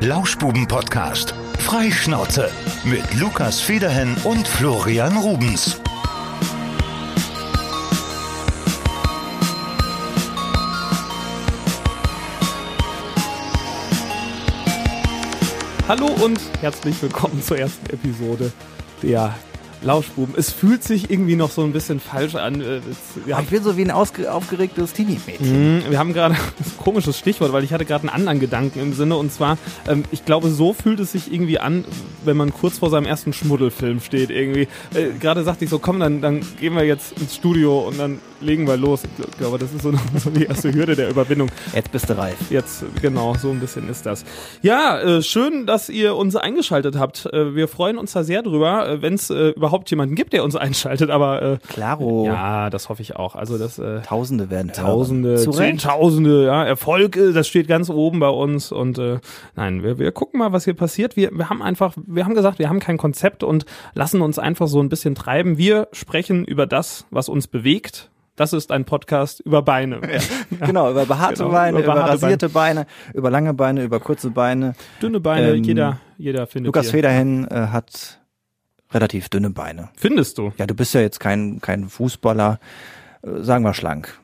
Lauschbuben-Podcast. Freischnauze. Mit Lukas Federhen und Florian Rubens. Hallo und herzlich willkommen zur ersten Episode der Lauschbuben. Es fühlt sich irgendwie noch so ein bisschen falsch an. Äh, wir Aber ich bin so wie ein aufgeregtes Teenie-Mädchen. Mhm, Wir haben gerade ein komisches Stichwort, weil ich hatte gerade einen anderen Gedanken im Sinne und zwar, ähm, ich glaube, so fühlt es sich irgendwie an, wenn man kurz vor seinem ersten Schmuddelfilm steht irgendwie. Äh, gerade sagte ich so, komm, dann, dann gehen wir jetzt ins Studio und dann legen wir los. Ich glaube, das ist so, so die erste Hürde der Überwindung. Jetzt bist du reif. Jetzt, genau, so ein bisschen ist das. Ja, äh, schön, dass ihr uns eingeschaltet habt. Äh, wir freuen uns da sehr drüber, äh, wenn es äh, überhaupt jemanden gibt, der uns einschaltet, aber äh, Klaro. ja, das hoffe ich auch. Also das äh, Tausende werden. Tausende. Zehntausende, ja, Erfolg, äh, das steht ganz oben bei uns und äh, nein, wir, wir gucken mal, was hier passiert. Wir, wir haben einfach, wir haben gesagt, wir haben kein Konzept und lassen uns einfach so ein bisschen treiben. Wir sprechen über das, was uns bewegt. Das ist ein Podcast über Beine. Genau, über behaarte Genau, Beine, über über, rasierte Beine. über lange Beine, über kurze Beine. Dünne Beine, Ähm, jeder, jeder findet Lukas hier. Federhen äh, hat relativ dünne Beine. Findest du? Ja, du bist ja jetzt kein, kein Fußballer, äh, sagen wir schlank.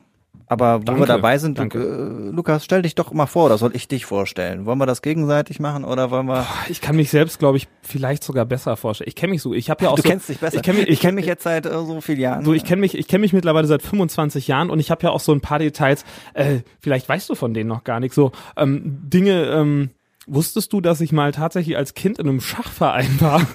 Aber wo Danke, wir dabei sind, danke. äh, Lukas, stell dich doch mal vor, oder soll ich dich vorstellen? Wollen wir das gegenseitig machen oder wollen wir... Ich kann mich selbst, glaube ich, vielleicht sogar besser vorstellen. Ich kenne mich so, ich habe ja auch du so, kennst dich besser. Ich kenne mich, ich kenn mich jetzt seit äh, so vielen Jahren. So, ich kenne mich, ich kenne mich mittlerweile seit 25 Jahren und ich habe ja auch so ein paar Details. Äh, vielleicht weißt du von denen noch gar nicht. So ähm, Dinge. Ähm, wusstest du, dass ich mal tatsächlich als Kind in einem Schachverein war?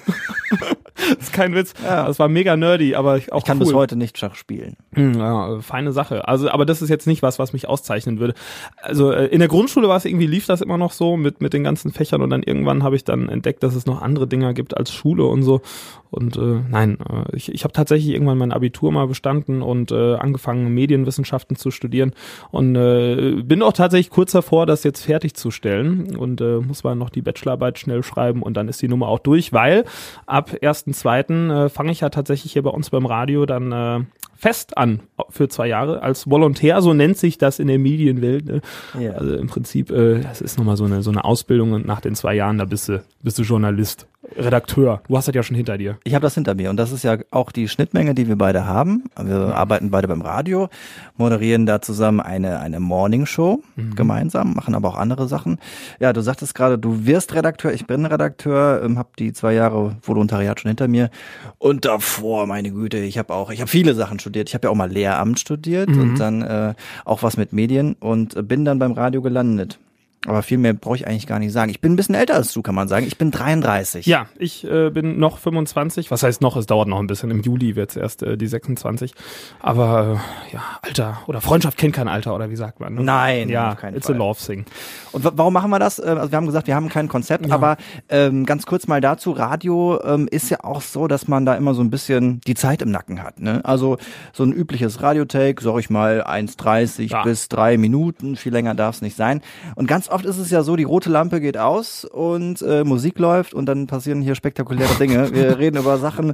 das ist kein Witz. Ja. Das war mega nerdy, aber auch ich kann cool. bis heute nicht Schach spielen. Hm, Ja, feine Sache. Also, aber das ist jetzt nicht was, was mich auszeichnen würde. Also äh, in der Grundschule war es irgendwie, lief das immer noch so mit mit den ganzen Fächern und dann irgendwann habe ich dann entdeckt, dass es noch andere Dinger gibt als Schule und so. Und äh, nein, äh, ich, ich habe tatsächlich irgendwann mein Abitur mal bestanden und äh, angefangen Medienwissenschaften zu studieren und äh, bin auch tatsächlich kurz davor, das jetzt fertigzustellen und äh, muss mal noch die Bachelorarbeit schnell schreiben und dann ist die Nummer auch durch, weil ab 1.2. Äh, fange ich ja tatsächlich hier bei uns beim Radio dann äh, fest an für zwei Jahre als Volontär, so nennt sich das in der Medienwelt. Ne? Ja. Also im Prinzip, äh, das ist nochmal so eine, so eine Ausbildung und nach den zwei Jahren, da bist du, bist du Journalist, Redakteur. Du hast das ja schon hinter dir. Ich habe das hinter mir und das ist ja auch die Schnittmenge, die wir beide haben. Wir arbeiten beide beim Radio, moderieren da zusammen eine eine Morning Show gemeinsam, machen aber auch andere Sachen. Ja, du sagtest gerade, du wirst Redakteur, ich bin Redakteur, ähm, habe die zwei Jahre Volontariat schon hinter mir und davor, meine Güte, ich habe auch, ich habe viele Sachen studiert. Ich habe ja auch mal Lehramt studiert und dann äh, auch was mit Medien und bin dann beim Radio gelandet. Aber viel mehr brauche ich eigentlich gar nicht sagen. Ich bin ein bisschen älter als du, kann man sagen. Ich bin 33. Ja, ich äh, bin noch 25. Was heißt noch? Es dauert noch ein bisschen. Im Juli wird's erst äh, die 26. Aber äh, ja, Alter oder Freundschaft kennt kein Alter oder wie sagt man? Ne? Nein, ja, it's Fall. a love thing. Und wa- warum machen wir das? Ähm, Also wir haben gesagt, wir haben kein Konzept, Ja. aber ähm, ganz kurz mal dazu, Radio ähm, ist ja auch so, dass man da immer so ein bisschen die Zeit im Nacken hat. Ne? Also so ein übliches Radiotake, sag ich mal, 1,30 Ja. bis drei Minuten, viel länger darf es nicht sein. Und ganz oft ist es ja so, die rote Lampe geht aus und äh, Musik läuft und dann passieren hier spektakuläre Dinge. Wir reden über Sachen,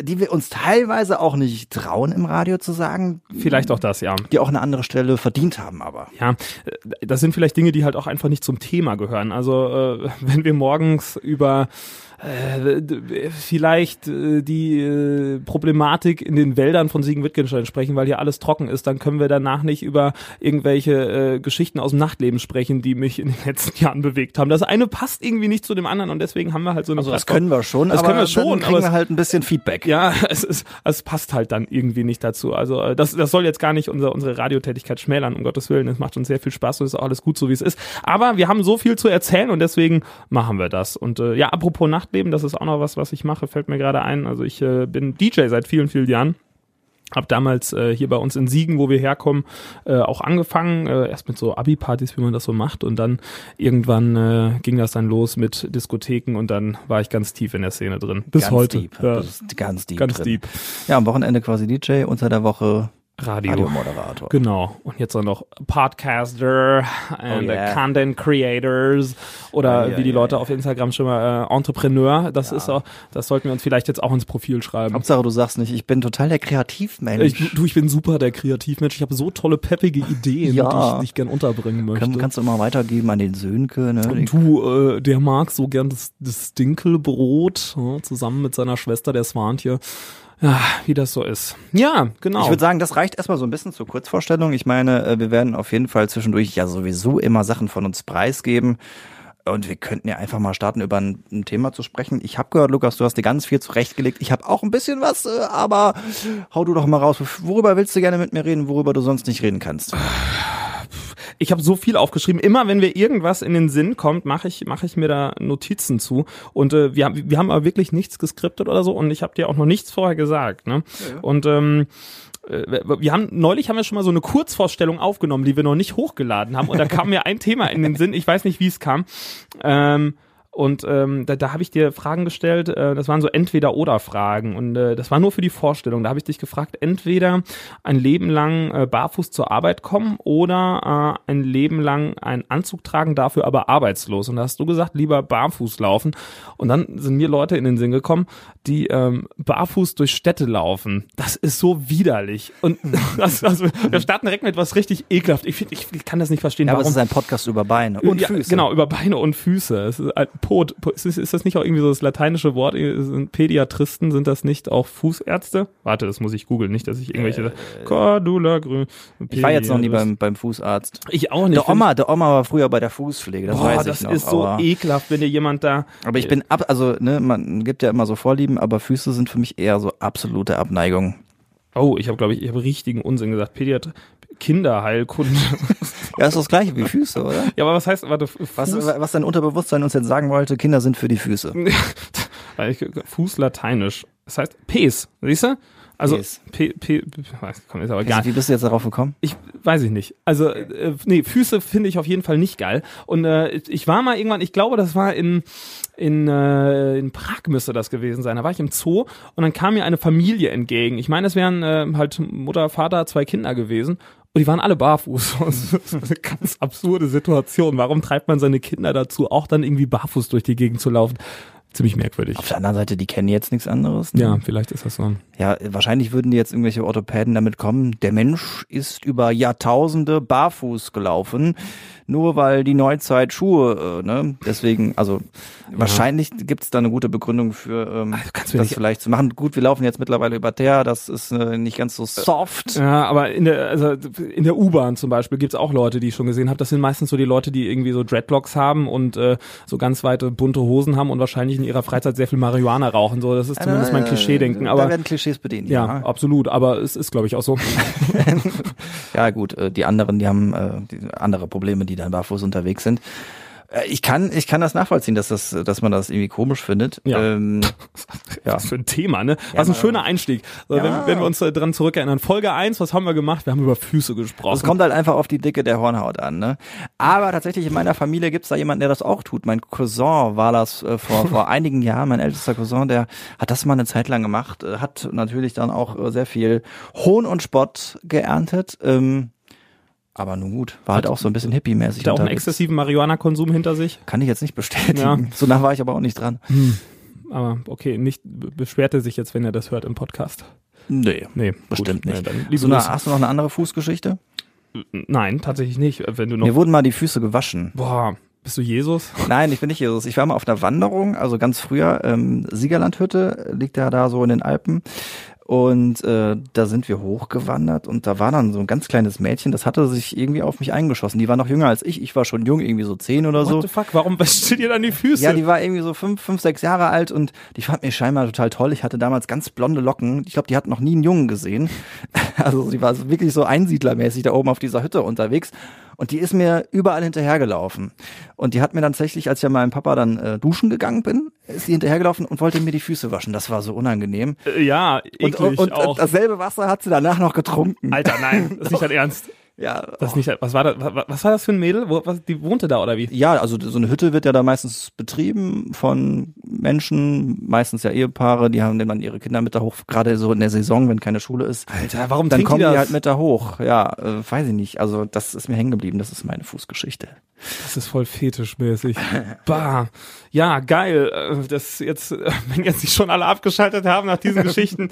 die wir uns teilweise auch nicht trauen im Radio zu sagen, Vielleicht auch das, ja. die auch eine andere Stelle verdient haben aber. Ja, äh, das sind vielleicht Dinge, die halt auch einfach nicht zum Thema gehören. Also äh, wenn wir morgens über äh, vielleicht äh, die äh, Problematik in den Wäldern von Siegen-Wittgenstein sprechen, weil hier alles trocken ist, dann können wir danach nicht über irgendwelche äh, Geschichten aus dem Nachtleben sprechen, die mich in den letzten Jahren bewegt haben. Das eine passt irgendwie nicht zu dem anderen und deswegen haben wir halt so eine Also das Plattform. können wir schon, Das aber können wir schon, dann kriegen aber wir halt ein bisschen Feedback. Ja, es ist, es passt halt dann irgendwie nicht dazu. Also äh, das, das soll jetzt gar nicht unser, unsere Radiotätigkeit schmälern, um Gottes Willen. Es macht uns sehr viel Spaß und ist auch alles gut so, wie es ist. Aber wir haben so viel zu erzählen und deswegen machen wir das. Und äh, ja, apropos Nachtleben, das ist auch noch was, was ich mache, fällt mir gerade ein. Also ich äh, bin DJ seit vielen, vielen Jahren. Hab damals äh, hier bei uns in Siegen, wo wir herkommen, äh, auch angefangen, äh, erst mit so Abi-Partys, wie man das so macht, und dann irgendwann äh, ging das dann los mit Diskotheken und dann war ich ganz tief in der Szene drin. Bis ganz heute. Deep. Ja, ist ganz deep. ganz drin. deep. Ja, am Wochenende quasi DJ, unter der Woche Radio. Radiomoderator. Genau. Und jetzt auch noch Podcaster and Oh yeah. Content Creators oder Oh yeah, wie die yeah, Leute auf Instagram schon mal äh, Entrepreneur. Das ist auch, das sollten wir uns vielleicht jetzt auch ins Profil schreiben. Hauptsache, du sagst nicht, ich bin total der Kreativmensch. Ich, du, ich bin super der Kreativmensch. Ich habe so tolle peppige Ideen, Ja. die, ich, ich gern unterbringen möchte. Kann, kannst du mal weitergeben an den Sönke, ne? Du, äh, der mag so gern das, das Dinkelbrot, ja, zusammen mit seiner Schwester, der Swantje. Ja, wie das so ist. Ja, genau. Ich würde sagen, das reicht erstmal so ein bisschen zur Kurzvorstellung. Ich meine, äh, wir werden auf jeden Fall zwischendurch ja sowieso immer Sachen von uns preisgeben. Und wir könnten ja einfach mal starten, über ein, ein Thema zu sprechen. Ich habe gehört, Lukas, du hast dir ganz viel zurechtgelegt. Ich habe auch ein bisschen was, äh, aber hau du doch mal raus. Worüber willst du gerne mit mir reden, worüber du sonst nicht reden kannst? Ich habe so viel aufgeschrieben. Immer wenn mir irgendwas in den Sinn kommt, mache ich mache ich mir da Notizen zu. Und äh, wir haben wir haben aber wirklich nichts geskriptet oder so. Und ich habe dir auch noch nichts vorher gesagt. Ne? Und ähm, äh, wir haben neulich haben wir schon mal so eine Kurzvorstellung aufgenommen, die wir noch nicht hochgeladen haben. Und da kam mir ein Thema in den Sinn. Ich weiß nicht, wie es kam. Ähm, und ähm, da, da habe ich dir Fragen gestellt, äh, das waren so Entweder-Oder-Fragen und äh, das war nur für die Vorstellung. Da habe ich dich gefragt, entweder ein Leben lang äh, barfuß zur Arbeit kommen oder äh, ein Leben lang einen Anzug tragen, dafür aber arbeitslos. Und da hast du gesagt, lieber barfuß laufen. Und dann sind mir Leute in den Sinn gekommen, die ähm, barfuß durch Städte laufen. Das ist so widerlich. Und das, also, wir starten direkt mit was richtig ekelhaft. Ich, find, ich kann das nicht verstehen, Ja, aber warum. es ist ein Podcast über Beine und ja, Füße. Genau, über Beine und Füße. Es ist ein Pot. Po- Ist, ist das nicht auch irgendwie so das lateinische Wort? Sind Pädiatristen, sind das nicht auch Fußärzte? Warte, das muss ich googeln, nicht, dass ich irgendwelche Cordula grün. Ich war jetzt noch nie beim, beim Fußarzt. Ich auch nicht. Der Oma, der Oma war früher bei der Fußpflege, das Boah, weiß ich das noch. ist so ekelhaft, wenn dir jemand da. aber ich bin ab, also ne, man gibt ja immer so Vorlieben, aber Füße sind für mich eher so absolute Abneigung. Oh, ich habe, glaube ich, ich habe richtigen Unsinn gesagt. Pädiatr Kinderheilkunde. Ja, ist das gleiche wie Füße, oder? ja, aber was heißt, warte, Fuß, Was, was dein Unterbewusstsein uns jetzt sagen wollte, Kinder sind für die Füße. Fuß lateinisch. Das heißt Pes, siehst du? Also Pes. P, P, weiß, komm, ist aber egal. Wie bist du jetzt darauf gekommen? Ich weiß ich nicht. Also äh, nee, Füße finde ich auf jeden Fall nicht geil. Und äh, ich war mal irgendwann, ich glaube, das war in in, äh, in Prag müsste das gewesen sein. Da war ich im Zoo und dann kam mir eine Familie entgegen. Ich meine, es wären äh, halt Mutter, Vater, zwei Kinder gewesen. Und die waren alle barfuß. Das ist eine ganz absurde Situation. Warum treibt man seine Kinder dazu, auch dann irgendwie barfuß durch die Gegend zu laufen? Ziemlich merkwürdig. Auf der anderen Seite, die kennen jetzt nichts anderes. Ne? Ja, vielleicht ist das so. Ja, wahrscheinlich würden die jetzt irgendwelche Orthopäden damit kommen. Der Mensch ist über Jahrtausende barfuß gelaufen, nur weil die Neuzeit Schuhe, äh, ne? Deswegen, also wahrscheinlich gibt's da eine gute Begründung für ähm, Also kannst du das nicht- vielleicht zu machen. Gut, wir laufen jetzt mittlerweile über Teer, das ist äh, nicht ganz so soft. Ja, aber in der, also in der U-Bahn zum Beispiel gibt's auch Leute, die ich schon gesehen habe. Das sind meistens so die Leute, die irgendwie so Dreadlocks haben und äh, so ganz weite bunte Hosen haben und wahrscheinlich in ihrer Freizeit sehr viel Marihuana rauchen. So, das ist zumindest mein Äh, Klischee-Denken. Da Aber werden Klischees bedient. ja, Ja, absolut. Aber es ist, glaube ich, auch so. ja gut, äh, die anderen, die haben äh, andere Probleme, die dann barfuß unterwegs sind. Äh, Ich kann, ich kann das nachvollziehen, dass das, dass man das irgendwie komisch findet. Ja. Ähm, ja. Was für ein Thema, ne? Was ein schöner Einstieg. So, Ja. wenn, wenn wir uns äh, dran zurückerinnern. Folge 1, was haben wir gemacht? Wir haben über Füße gesprochen. Es kommt halt einfach auf die Dicke der Hornhaut an, ne? Aber tatsächlich in meiner Familie gibt's da jemanden, der das auch tut. Mein Cousin war das äh, vor, vor einigen Jahren, mein ältester Cousin, der hat das mal eine Zeit lang gemacht, äh, hat natürlich dann auch äh, sehr viel Hohn und Spott geerntet. Ähm, aber nun gut, war halt auch so ein bisschen hippie-mäßig. Hat er auch einen exzessiven Marihuana-Konsum hinter sich? Kann ich jetzt nicht bestätigen. Ja. So nah war ich aber auch nicht dran. Aber okay, nicht be- beschwert er sich jetzt, wenn er das hört im Podcast. Nee. Nee, Bestimmt gut, nicht. Nee, So eine, hast du noch eine andere Fußgeschichte? Nein, tatsächlich nicht. Wenn du noch. Mir wurden mal die Füße gewaschen. Boah, bist du Jesus? Nein, ich bin nicht Jesus. Ich war mal auf einer Wanderung, also ganz früher, ähm, Siegerlandhütte liegt ja da so in den Alpen. Und äh, da sind wir hochgewandert und da war dann so ein ganz kleines Mädchen, das hatte sich irgendwie auf mich eingeschossen. Die war noch jünger als ich, ich war schon jung, irgendwie so zehn oder so. What the fuck? Warum wäscht dir dann die Füße? Ja, die war irgendwie so fünf, fünf, sechs Jahre alt und die fand mich scheinbar total toll. Ich hatte damals ganz blonde Locken. Ich glaube, die hat noch nie einen Jungen gesehen. Also die war wirklich so einsiedlermäßig da oben auf dieser Hütte unterwegs. Und die ist mir überall hinterhergelaufen. Und die hat mir dann tatsächlich, als ich ja meinem Papa dann äh, duschen gegangen bin, ist die hinterhergelaufen und wollte mir die Füße waschen. Das war so unangenehm. Äh, ja, eklig Und, und, und auch. dasselbe Wasser hat sie danach noch getrunken. Alter, nein, das ist nicht dein Ernst. Ja, Das ist nicht, was war das, was, war das für ein Mädel? Wo, was, die wohnte da oder wie? Ja, also so eine Hütte wird ja da meistens betrieben von Menschen, meistens ja Ehepaare, die haben dann ihre Kinder mit da hoch, gerade so in der Saison, wenn keine Schule ist. Alter, warum Dann kommen die die, halt mit da hoch. Ja, äh, weiß ich nicht. Also das ist mir hängen geblieben. Das ist meine Fußgeschichte. Das ist voll fetischmäßig. bah. Ja, geil. Äh, Das jetzt, wenn jetzt nicht schon alle abgeschaltet haben nach diesen Geschichten.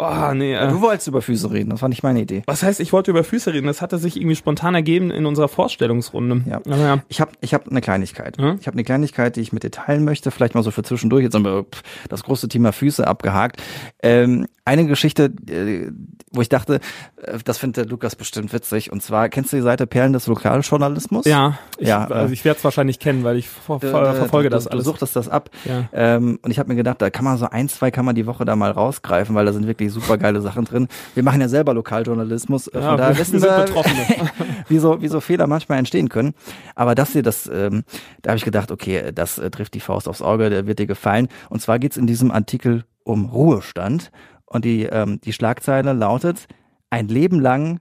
Oh, nee. Äh. Du wolltest über Füße reden. Das war nicht meine Idee. Was heißt, ich wollte über Füße reden? Das hatte sich irgendwie spontan ergeben in unserer Vorstellungsrunde. Ja. Aber ja. Ich habe ich hab eine Kleinigkeit. Ja? Ich habe eine Kleinigkeit, die ich mit dir teilen möchte. Vielleicht mal so für zwischendurch. Jetzt haben wir das große Thema Füße abgehakt. Ähm, eine Geschichte, äh, wo ich dachte, äh, das findet der Lukas bestimmt witzig. Und zwar, kennst du die Seite Perlen des Lokaljournalismus? Ja, ich, Ja, also ich werde es wahrscheinlich kennen, weil ich ver ver verfolge du, das du, alles. Du suchtest das ab. Ja. Ähm, und ich habe mir gedacht, da kann man so ein, zwei kann man die Woche da mal rausgreifen, weil da sind wirklich super geile Sachen drin. Wir machen ja selber Lokaljournalismus. Äh, Ja, von daher wir- wissen wir wie, so, wie so Fehler manchmal entstehen können. Aber das hier, das, ähm, da habe ich gedacht, okay, das äh, trifft die Faust aufs Auge, der wird dir gefallen. Und zwar geht's in diesem Artikel um Ruhestand. Und die, ähm, die Schlagzeile lautet, ein Leben lang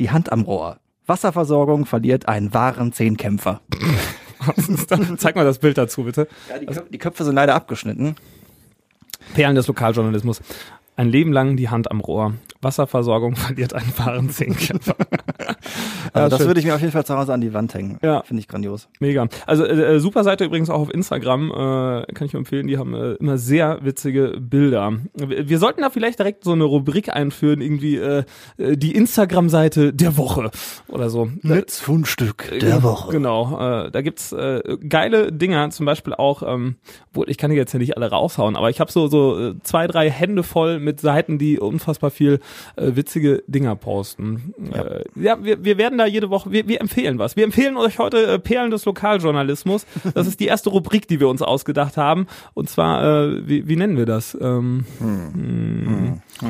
die Hand am Rohr. Wasserversorgung verliert einen wahren Zehnkämpfer. Zeig mal das Bild dazu, bitte. Ja, die, Köpfe, die Köpfe sind leider abgeschnitten. Perlen des Lokaljournalismus. Ein Leben lang die Hand am Rohr. Wasserversorgung verliert einen wahren Zehnkämpfer. Also Ja, das schön. würde ich mir auf jeden Fall zu Hause an die Wand hängen. Ja. Finde ich grandios. Mega. Also äh, äh, super Seite übrigens auch auf Instagram, äh, kann ich nur empfehlen. Die haben äh, immer sehr witzige Bilder. Wir, sollten da vielleicht direkt so eine Rubrik einführen, irgendwie äh, äh, die Instagram-Seite der Woche oder so. Litz Fundstück Äh, Genau, äh, da gibt's äh, geile Dinger, zum Beispiel auch, ähm, wo ich kann die jetzt ja nicht alle raushauen, aber ich habe so so äh, zwei, drei Hände voll mit Seiten, die unfassbar viel äh, witzige Dinger posten. Ja, äh, ja wir, wir werden da jede Woche, wir, wir empfehlen was. Wir empfehlen euch heute äh, Perlen des Lokaljournalismus. Das ist die erste Rubrik, die wir uns ausgedacht haben. Und zwar, äh, wie, wie nennen wir das? Ähm, hm. Äh,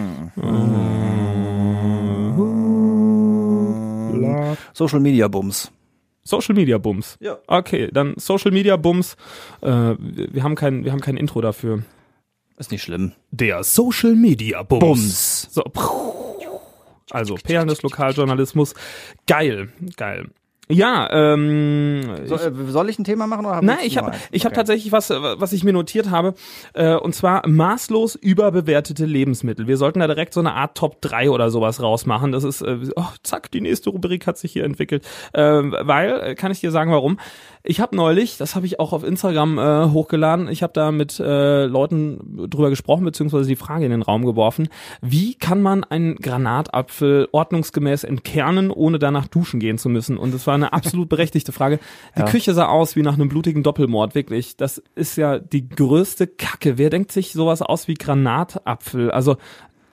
Social Media Bums. Social Media Bums. Ja. Okay, dann Social Media Bums. Äh, wir, wir haben kein, wir haben kein Intro dafür. Ist nicht schlimm. Der Social Media Bums. Bums. So. Also Perlen des Lokaljournalismus. Geil, geil. Ja, ähm, So, äh, soll ich ein Thema machen oder hab Nein, ich habe ich hab Okay. tatsächlich was, was ich mir notiert habe, äh, und zwar maßlos überbewertete Lebensmittel. Wir sollten da direkt so eine Art Top 3 oder sowas rausmachen. Das ist, äh, oh, zack, die nächste Rubrik hat sich hier entwickelt. Äh, weil, äh, kann ich dir sagen, warum? Ich habe neulich, das habe ich auch auf Instagram äh, hochgeladen, ich habe da mit äh, Leuten drüber gesprochen, beziehungsweise die Frage in den Raum geworfen, wie kann man einen Granatapfel ordnungsgemäß entkernen, ohne danach duschen gehen zu müssen? Und es war eine absolut berechtigte Frage. Die Ja. Küche sah aus wie nach einem blutigen Doppelmord, wirklich. Das ist ja die größte Kacke. Wer denkt sich sowas aus wie Granatapfel? Also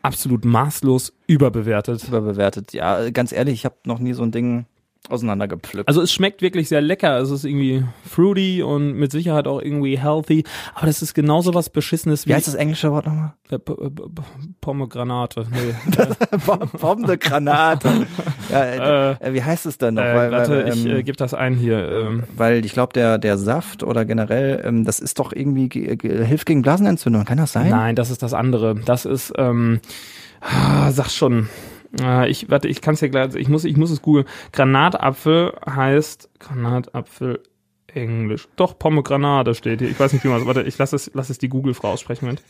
absolut maßlos überbewertet. Überbewertet. Ja, ganz ehrlich, ich habe noch nie so ein Ding auseinandergepflückt. Also es schmeckt wirklich sehr lecker. Es ist irgendwie fruity und mit Sicherheit auch irgendwie healthy. Aber das ist genauso was Beschissenes wie Wie heißt das englische Wort nochmal? äh, P- P- P- Pomegranate. Nee. Bombende Granate. ja, äh, äh, wie heißt es denn noch? äh, weil, warte, weil, ich ähm, äh, gebe das ein hier. Ähm, weil ich glaube, der, der Saft oder generell, ähm, das ist doch irgendwie, ge- ge- hilft gegen Blasenentzündung. Kann das sein? Nein, das ist das andere. Das ist, ähm, ah, sag schon. Äh, ich, warte, ich kann es dir gleich, ich muss, ich muss es googeln. Granatapfel heißt Granatapfel Englisch. Doch, Pomegranate steht hier. Ich weiß nicht, wie man es, warte, ich lasse es, lass es die Google-Frau aussprechen. Moment.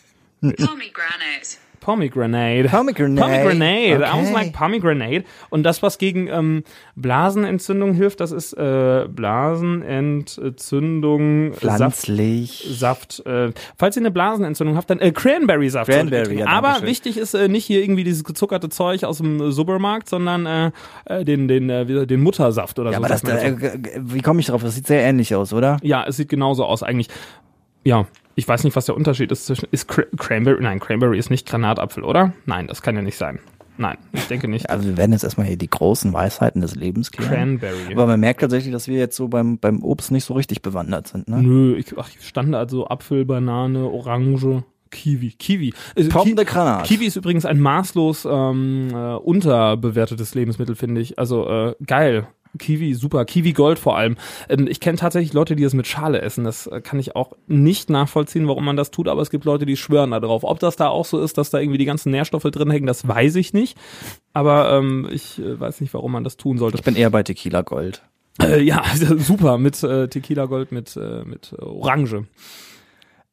Pomegranate. Pomegranate. Pomegranate. Pomegranate. I was Okay. like Pomegranate. Und das, was gegen ähm, Blasenentzündung hilft, das ist äh, Blasenentzündung, Saft, Pflanzlich. Saft. Äh, falls ihr eine Blasenentzündung habt, dann äh, Cranberry-Saft. Cranberry, ja, Aber wichtig ist äh, nicht hier irgendwie dieses gezuckerte Zeug aus dem Supermarkt, sondern äh, äh, den, den, äh, den Muttersaft oder Ja, so. aber das, äh, wie komme ich drauf? Das sieht sehr ähnlich aus, oder? ja, es sieht genauso aus eigentlich. Ja, ich weiß nicht, was der Unterschied ist zwischen. Ist Cra Cranberry? Nein, Cranberry ist nicht Granatapfel, oder? Nein, das kann ja nicht sein. Nein, ich denke nicht. Also wir werden jetzt erstmal hier die großen Weisheiten des Lebens klären. Cranberry. Aber man merkt tatsächlich, dass wir jetzt so beim, beim Obst nicht so richtig bewandert sind. Ne? Nö, ich, ach, ich stand da so Apfel, Banane, Orange, Kiwi. Kiwi. Äh, Pomme Ki de Granat. Kiwi ist übrigens ein maßlos ähm, äh, unterbewertetes Lebensmittel, finde ich. Also äh, geil. Kiwi, super. Kiwi Gold vor allem. Ähm, ich kenne tatsächlich Leute, die das mit Schale essen. Das äh, kann ich auch nicht nachvollziehen, warum man das tut, aber es gibt Leute, die schwören da drauf. Ob das da auch so ist, dass da irgendwie die ganzen Nährstoffe drin hängen, das weiß ich nicht. Aber ähm, ich äh, weiß nicht, warum man das tun sollte. Ich bin eher bei Tequila Gold. Äh, ja, super, mit äh, Tequila Gold mit, äh, mit Orange.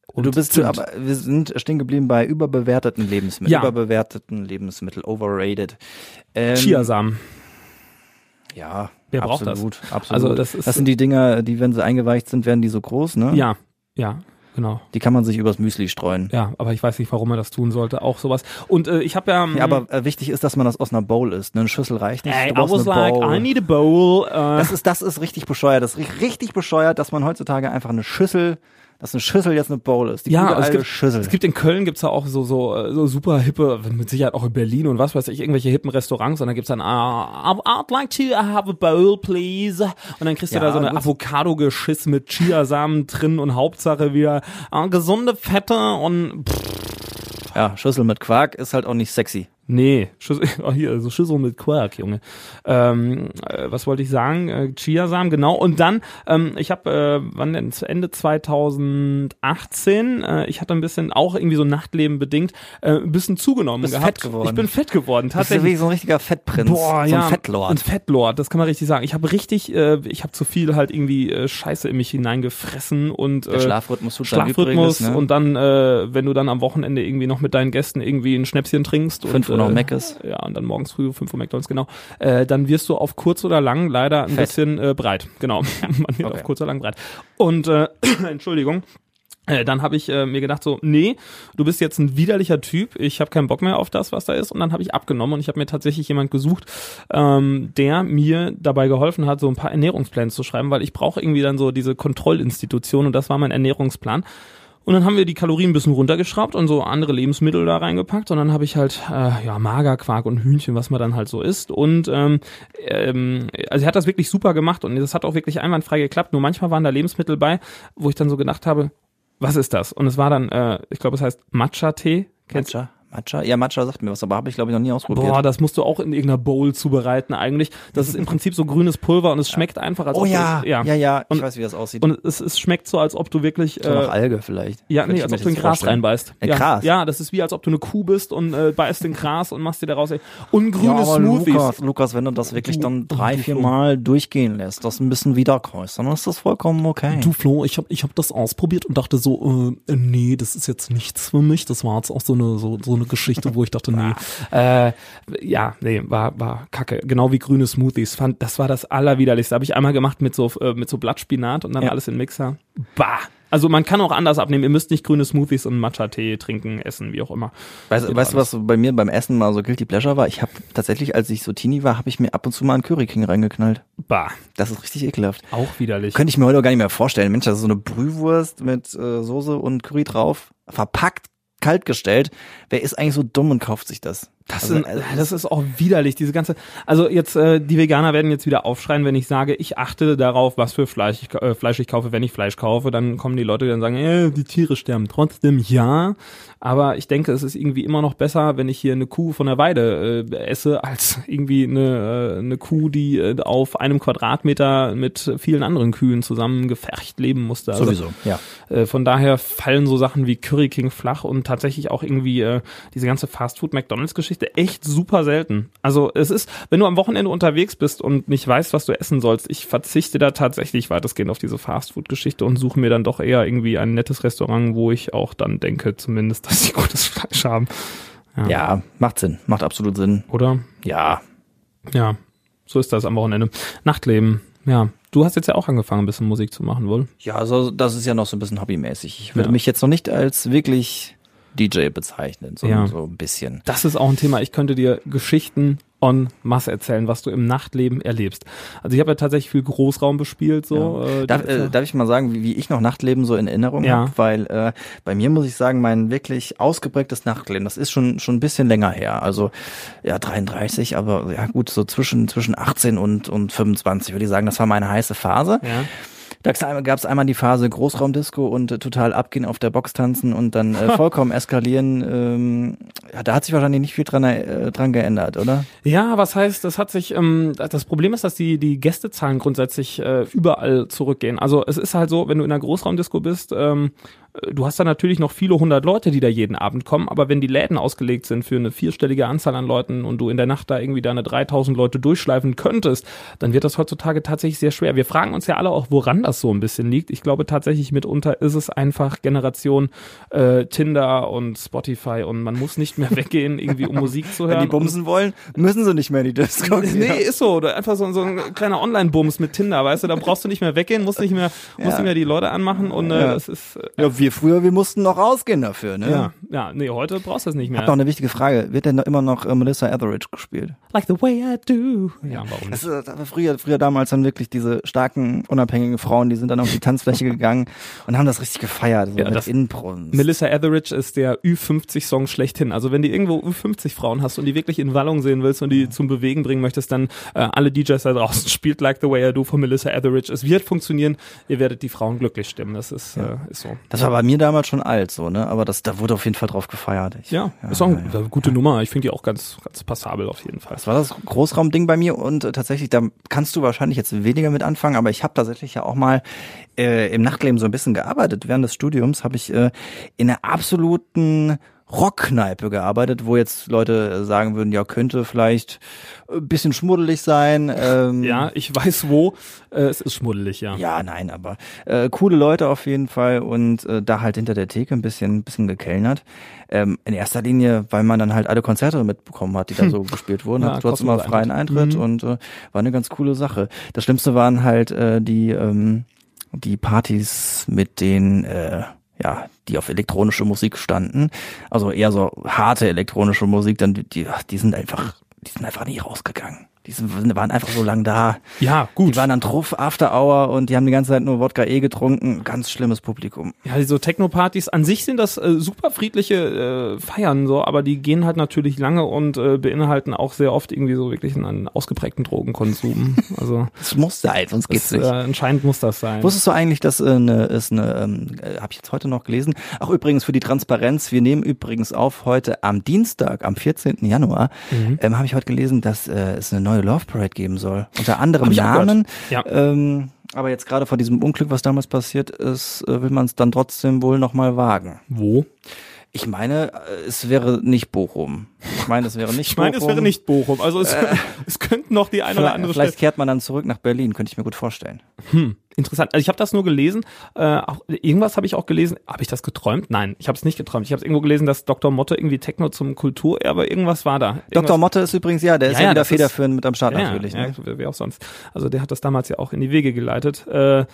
und du bist, Zimt. aber wir sind stehen geblieben bei überbewerteten Lebensmitteln. Ja. Überbewerteten Lebensmittel, overrated. Ähm, Chiasamen. Ja, Wer braucht absolut, absolut. Also das ist- das sind die Dinger, die, wenn sie eingeweicht sind, werden die so groß, ne? Ja, ja, genau. Die kann man sich übers Müsli streuen. Ja, aber ich weiß nicht, warum er das tun sollte. Auch sowas. Und äh, ich habe ja. Ja, aber äh, wichtig ist, dass man das aus einer Bowl isst. Ne? Eine Schüssel reicht nicht. Ey, I was like, Bowl. I need a bowl. Äh, Das ist, das ist richtig bescheuert. Das ist ri- richtig bescheuert, dass man heutzutage einfach eine Schüssel, dass eine Schüssel jetzt eine Bowl ist. Die ja, es gibt, Schüssel. es gibt in Köln gibt's ja auch so, so, äh, so super hippe, mit Sicherheit auch in Berlin und was weiß ich, irgendwelche hippen Restaurants und dann gibt's dann, ah, I'd like to have a bowl, please. Und dann kriegst Ja, du da so eine. Avocado-Geschiss mit Chiasamen drin und Hauptsache wieder äh, gesunde Fette und pff, ja, Schüssel mit Quark ist halt auch nicht sexy. Nee, Schüssel, oh hier, so Schüssel mit Quark, Junge. Ähm, äh, was wollte ich sagen? Äh, Chiasamen, genau. Und dann, ähm, ich habe, äh, wann denn? Zu Ende 2018, äh, ich hatte ein bisschen, auch irgendwie so Nachtleben bedingt, äh, ein bisschen zugenommen Bist gehabt. fett geworden. Ich bin fett geworden, Das ist tatsächlich. wie so ein richtiger Fettprinz. Boah, so ja, ein Fettlord. Ein Fettlord, das kann man richtig sagen. Ich habe richtig, äh, ich habe zu viel halt irgendwie äh, Scheiße in mich hineingefressen und Der äh, Schlafrhythmus tut Schlafrhythmus Übriges, ne? und dann, äh, wenn du dann am Wochenende irgendwie noch mit deinen Gästen irgendwie ein Schnäpschen trinkst Fünf Uhr noch äh, Meckes. ja und dann morgens früh 5 Uhr McDonalds genau, äh, dann wirst du auf kurz oder lang leider ein Fett. bisschen äh, breit, genau, man wird Okay. auf kurz oder lang breit und äh, Entschuldigung. Äh, dann habe ich äh, mir gedacht so, nee, du bist jetzt ein widerlicher Typ, ich habe keinen Bock mehr auf das, was da ist. Und dann habe ich abgenommen und ich habe mir tatsächlich jemand gesucht, ähm, der mir dabei geholfen hat, so ein paar Ernährungspläne zu schreiben, weil ich brauche irgendwie dann so diese Kontrollinstitution und das war mein Ernährungsplan. Und dann haben wir die Kalorien ein bisschen runtergeschraubt und so andere Lebensmittel da reingepackt und dann habe ich halt äh, ja Magerquark und Hühnchen, was man dann halt so isst und ähm, ähm, also er hat das wirklich super gemacht und das hat auch wirklich einwandfrei geklappt. Nur manchmal waren da Lebensmittel bei, wo ich dann so gedacht habe, was ist das? Und es war dann, äh, ich glaube, es heißt Matcha-Tee. Matcha? Matcha? Ja, Matcha sagt mir was, aber habe ich glaube ich noch nie ausprobiert. Boah, das musst du auch in irgendeiner Bowl zubereiten eigentlich. Das ist im Prinzip so grünes Pulver und es schmeckt einfach, als oh ob ja, du, ja, ja, ja, ich Und- weiß, wie das aussieht. Und es, es schmeckt so, als ob du wirklich so nach äh, Alge vielleicht. ja, Könnte nee, als ob du in Gras vorstellen. reinbeißt. In ja, Gras? Ja, das ist wie, als ob du eine Kuh bist und äh, beißt in Gras und machst dir daraus und grüne Ja, Smoothies. Lukas, Lukas, wenn du das wirklich dann drei, vier Mal durchgehen lässt, das ein bisschen wiederkäust, dann ist das vollkommen okay. Du Flo, ich habe ich hab das ausprobiert und dachte so, äh, nee, das ist jetzt nichts für mich. Das war jetzt auch so eine so, so eine Geschichte, wo ich dachte, nee. Äh, ja, nee, war, war kacke. Genau wie grüne Smoothies. Fand, das war das Allerwiderlichste. Habe ich einmal gemacht mit so, äh, mit so Blattspinat und dann Ja. alles in den Mixer. Bah. Also man kann auch anders abnehmen. Ihr müsst nicht grüne Smoothies und Matcha-Tee trinken, essen, wie auch immer. Weißt, weißt du, alles. was bei mir beim Essen mal so Guilty Pleasure war? Ich habe tatsächlich, als ich so Teenie war, habe ich mir ab und zu mal einen Curry King reingeknallt. Bah. Das ist richtig ekelhaft. Auch widerlich. Könnte ich mir heute auch gar nicht mehr vorstellen. Mensch, das ist so eine Brühwurst mit äh, Soße und Curry drauf, verpackt, kalt gestellt. Wer ist eigentlich so dumm und kauft sich das? Das, Also, sind, also, das ist auch widerlich, diese ganze. Also jetzt, äh, die Veganer werden jetzt wieder aufschreien, wenn ich sage, ich achte darauf, was für Fleisch ich, äh, Fleisch ich kaufe, wenn ich Fleisch kaufe. Dann kommen die Leute, die dann sagen, äh, die Tiere sterben. Trotzdem ja. Aber ich denke, es ist irgendwie immer noch besser, wenn ich hier eine Kuh von der Weide äh, esse, als irgendwie eine, äh, eine Kuh, die äh, auf einem Quadratmeter mit vielen anderen Kühen zusammen gefercht leben musste. Also, sowieso, ja. äh, von daher fallen so Sachen wie Curry King flach und tatsächlich auch irgendwie äh, diese ganze Fastfood-McDonalds-Geschichte echt super selten. Also es ist, wenn du am Wochenende unterwegs bist und nicht weißt, was du essen sollst, ich verzichte da tatsächlich weitestgehend auf diese Fastfood-Geschichte und suche mir dann doch eher irgendwie ein nettes Restaurant, wo ich auch dann denke, zumindest, dass sie gutes Fleisch haben. Ja, macht Sinn, macht absolut Sinn. Oder? Ja, Ja, so ist das am Wochenende. Nachtleben, ja. Du hast jetzt ja auch angefangen, ein bisschen Musik zu machen, wohl? ja, also das ist ja noch so ein bisschen hobbymäßig. Ich würde Ja. mich jetzt noch nicht als wirklich DJ bezeichnen, sondern Ja. so ein bisschen. Das ist auch ein Thema. Ich könnte dir Geschichten en masse erzählen, was du im Nachtleben erlebst. Also ich habe ja tatsächlich viel Großraum bespielt, so. Äh, Darf, äh, darf ich mal sagen, wie, wie ich noch Nachtleben so in Erinnerung Ja. habe? Weil äh, bei mir muss ich sagen, mein wirklich ausgeprägtes Nachtleben, das ist schon schon ein bisschen länger her. Also ja 33, aber ja gut, so zwischen zwischen 18 und und 25 würde ich sagen, das war meine heiße Phase. ja. Da gab es einmal die Phase Großraumdisco und äh, total abgehen auf der Box tanzen und dann äh, vollkommen eskalieren ähm, ja, da hat sich wahrscheinlich nicht viel dran, äh, dran geändert, oder? Ja, was heißt, das hat sich, ähm, das Problem ist, dass die, die Gästezahlen grundsätzlich äh, überall zurückgehen. Also es ist halt so, wenn du in einer Großraumdisco bist, ähm, du hast da natürlich noch viele hundert Leute, die da jeden Abend kommen, aber wenn die Läden ausgelegt sind für eine vierstellige Anzahl an Leuten und du in der Nacht da irgendwie deine 3000 Leute durchschleifen könntest, dann wird das heutzutage tatsächlich sehr schwer. Wir fragen uns ja alle auch, woran das so ein bisschen liegt. Ich glaube tatsächlich mitunter ist es einfach Generation äh, Tinder und Spotify und man muss nicht mehr weggehen, irgendwie um Musik zu hören. Wenn die bumsen wollen, müssen sie nicht mehr in die Disco gehen. Nee, ist so. Oder einfach so, so ein kleiner Online-Bums mit Tinder, weißt du, da brauchst du nicht mehr weggehen, musst nicht mehr, musst nicht mehr die Leute anmachen und äh, das ist äh, Ja, wir früher, wir mussten noch rausgehen dafür, ne? ja, ja, nee, heute brauchst du es nicht Hab mehr. noch eine wichtige Frage. Wird denn immer noch äh, Melissa Etheridge gespielt? like the way I do. Ja, warum Das nicht? ist aber früher, früher damals dann wirklich diese starken, unabhängigen Frauen, die sind dann auf die Tanzfläche gegangen und haben das richtig gefeiert, so Ja, mit das- Inbrunst. Melissa Etheridge ist der Ü50-Song schlechthin. Also wenn du irgendwo Ü50-Frauen hast und die wirklich in Wallung sehen willst und die zum Bewegen bringen möchtest, dann äh, alle DJs da draußen spielt Like the Way I Do von Melissa Etheridge. Es wird funktionieren. Ihr werdet die Frauen glücklich stimmen. Das ist, äh, ist so. Das war bei mir damals schon alt, so, ne? Aber das, da wurde auf jeden Fall drauf gefeiert. Ich, Ja, ist auch eine gute Nummer. Ich finde die auch ganz, ganz passabel auf jeden Fall. Das war das Großraumding bei mir und äh, tatsächlich, da kannst du wahrscheinlich jetzt weniger mit anfangen, aber ich habe tatsächlich ja auch mal äh, im Nachtleben so ein bisschen gearbeitet. Während des Studiums habe ich äh, in einer absoluten Rockkneipe gearbeitet, wo jetzt Leute äh, sagen würden, ja, könnte vielleicht ein bisschen schmuddelig sein. Ähm, Ja, ich weiß wo. Äh, es ist schmuddelig, ja. Ja, nein, aber äh, coole Leute auf jeden Fall und äh, da halt hinter der Theke ein bisschen, ein bisschen gekellnert. Ähm, in erster Linie, weil man dann halt alle Konzerte mitbekommen hat, die da so gespielt wurden. Ja, hat trotzdem mal kostenloser freien Eintritt Mhm. und äh, war eine ganz coole Sache. Das Schlimmste waren halt äh, die, ähm, die Partys mit den äh, ja, die auf elektronische Musik standen, also eher so harte elektronische Musik, dann die, die, sind einfach, die sind einfach nie rausgegangen. Die sind, waren einfach so lang da. Ja, gut. Die waren dann Truff After Hour und die haben die ganze Zeit nur Wodka E getrunken. Ganz schlimmes Publikum. Ja, so Techno-Partys an sich sind das äh, super friedliche äh, Feiern, so, aber die gehen halt natürlich lange und äh, beinhalten auch sehr oft irgendwie so wirklich einen, ausgeprägten Drogenkonsum. Also Das muss sein, sonst geht's das, nicht. äh, anscheinend muss das sein. Wusstest du eigentlich, dass äh, eine, ist eine, ähm, äh, habe ich jetzt heute noch gelesen, auch übrigens für die Transparenz, wir nehmen übrigens auf heute am Dienstag, am 14. Januar, Mhm. ähm, habe ich heute gelesen, dass äh, es eine neue Love Parade geben soll. Unter anderem. Namen. Ja. Ähm, aber jetzt gerade vor diesem Unglück, was damals passiert ist, äh, will man es dann trotzdem wohl nochmal wagen. Wo? Ich meine, äh, es wäre nicht Bochum. Ich meine, es wäre nicht Ich meine, es Bochum. wäre nicht Bochum. Also es, es könnten noch die eine oder andere vielleicht Stadt. kehrt man dann zurück nach Berlin, könnte ich mir gut vorstellen. Hm, interessant. Also ich habe das nur gelesen. Äh, auch, irgendwas habe ich auch gelesen. Habe ich das geträumt? Nein, ich habe es nicht geträumt. Ich habe es irgendwo gelesen, dass Dr. Motte irgendwie Techno zum Kulturerbe, irgendwas war da. Irgendwas Dr. Motte ist übrigens, ja, der ist Ja, ja, ja, wieder federführend mit am Start Ja, natürlich. ja, Ne? wer wer auch sonst. Also der hat das damals ja auch in die Wege geleitet. Äh, äh,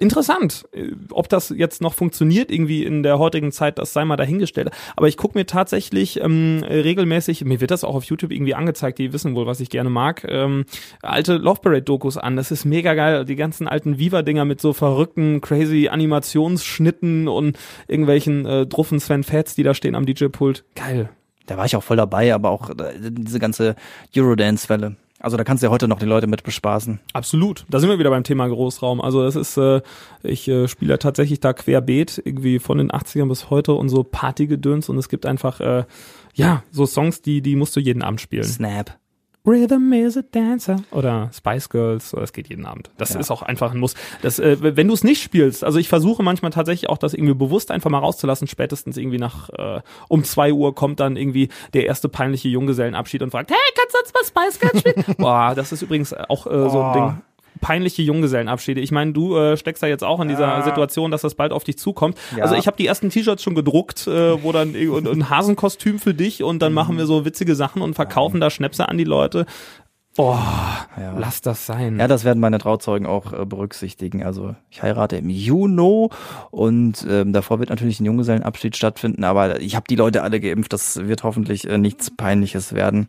interessant, Äh, ob das jetzt noch funktioniert irgendwie in der heutigen Zeit, das sei mal dahingestellt. Aber ich gucke mir tatsächlich ähm, regelmäßig, mir wird das auch auf YouTube irgendwie angezeigt, die wissen wohl, was ich gerne mag, ähm, alte Love Parade Dokus an. Das ist mega geil. Die ganzen alten Viva-Dinger mit so verrückten, crazy Animationsschnitten und irgendwelchen äh, druffen Sven Fats, die da stehen am DJ-Pult. Geil. Da war ich auch voll dabei, aber auch äh, diese ganze Eurodance-Welle. Also da kannst du ja heute noch die Leute mit bespaßen. Absolut. Da sind wir wieder beim Thema Großraum. Also das ist, äh, ich äh, spiele tatsächlich da querbeet, irgendwie von den 80ern bis heute und so Partygedöns und es gibt einfach, äh, ja, so Songs, die, die musst du jeden Abend spielen. Snap. Rhythm is a Dancer oder Spice Girls, das geht jeden Abend. Das ist auch einfach ein Muss. Das, äh, wenn du es nicht spielst, also ich versuche manchmal tatsächlich auch das irgendwie bewusst einfach mal rauszulassen, spätestens irgendwie nach äh, um zwei Uhr kommt dann irgendwie der erste peinliche Junggesellenabschied und fragt, hey, kannst du uns mal Spice Girls spielen? Boah, das ist übrigens auch äh, so ein Oh. Ding. Peinliche Junggesellenabschiede. Ich meine, du äh, steckst da jetzt auch in dieser Situation, dass das bald auf dich zukommt. Ja. Also ich habe die ersten T-Shirts schon gedruckt, äh, wo dann und, ein Hasenkostüm für dich und dann machen wir so witzige Sachen und verkaufen da Schnäpse an die Leute. Boah, Ja. lass das sein. Ja, das werden meine Trauzeugen auch äh, berücksichtigen. Also ich heirate im Juni und ähm, davor wird natürlich ein Junggesellenabschied stattfinden, aber ich habe die Leute alle geimpft. Das wird hoffentlich äh, nichts Peinliches werden.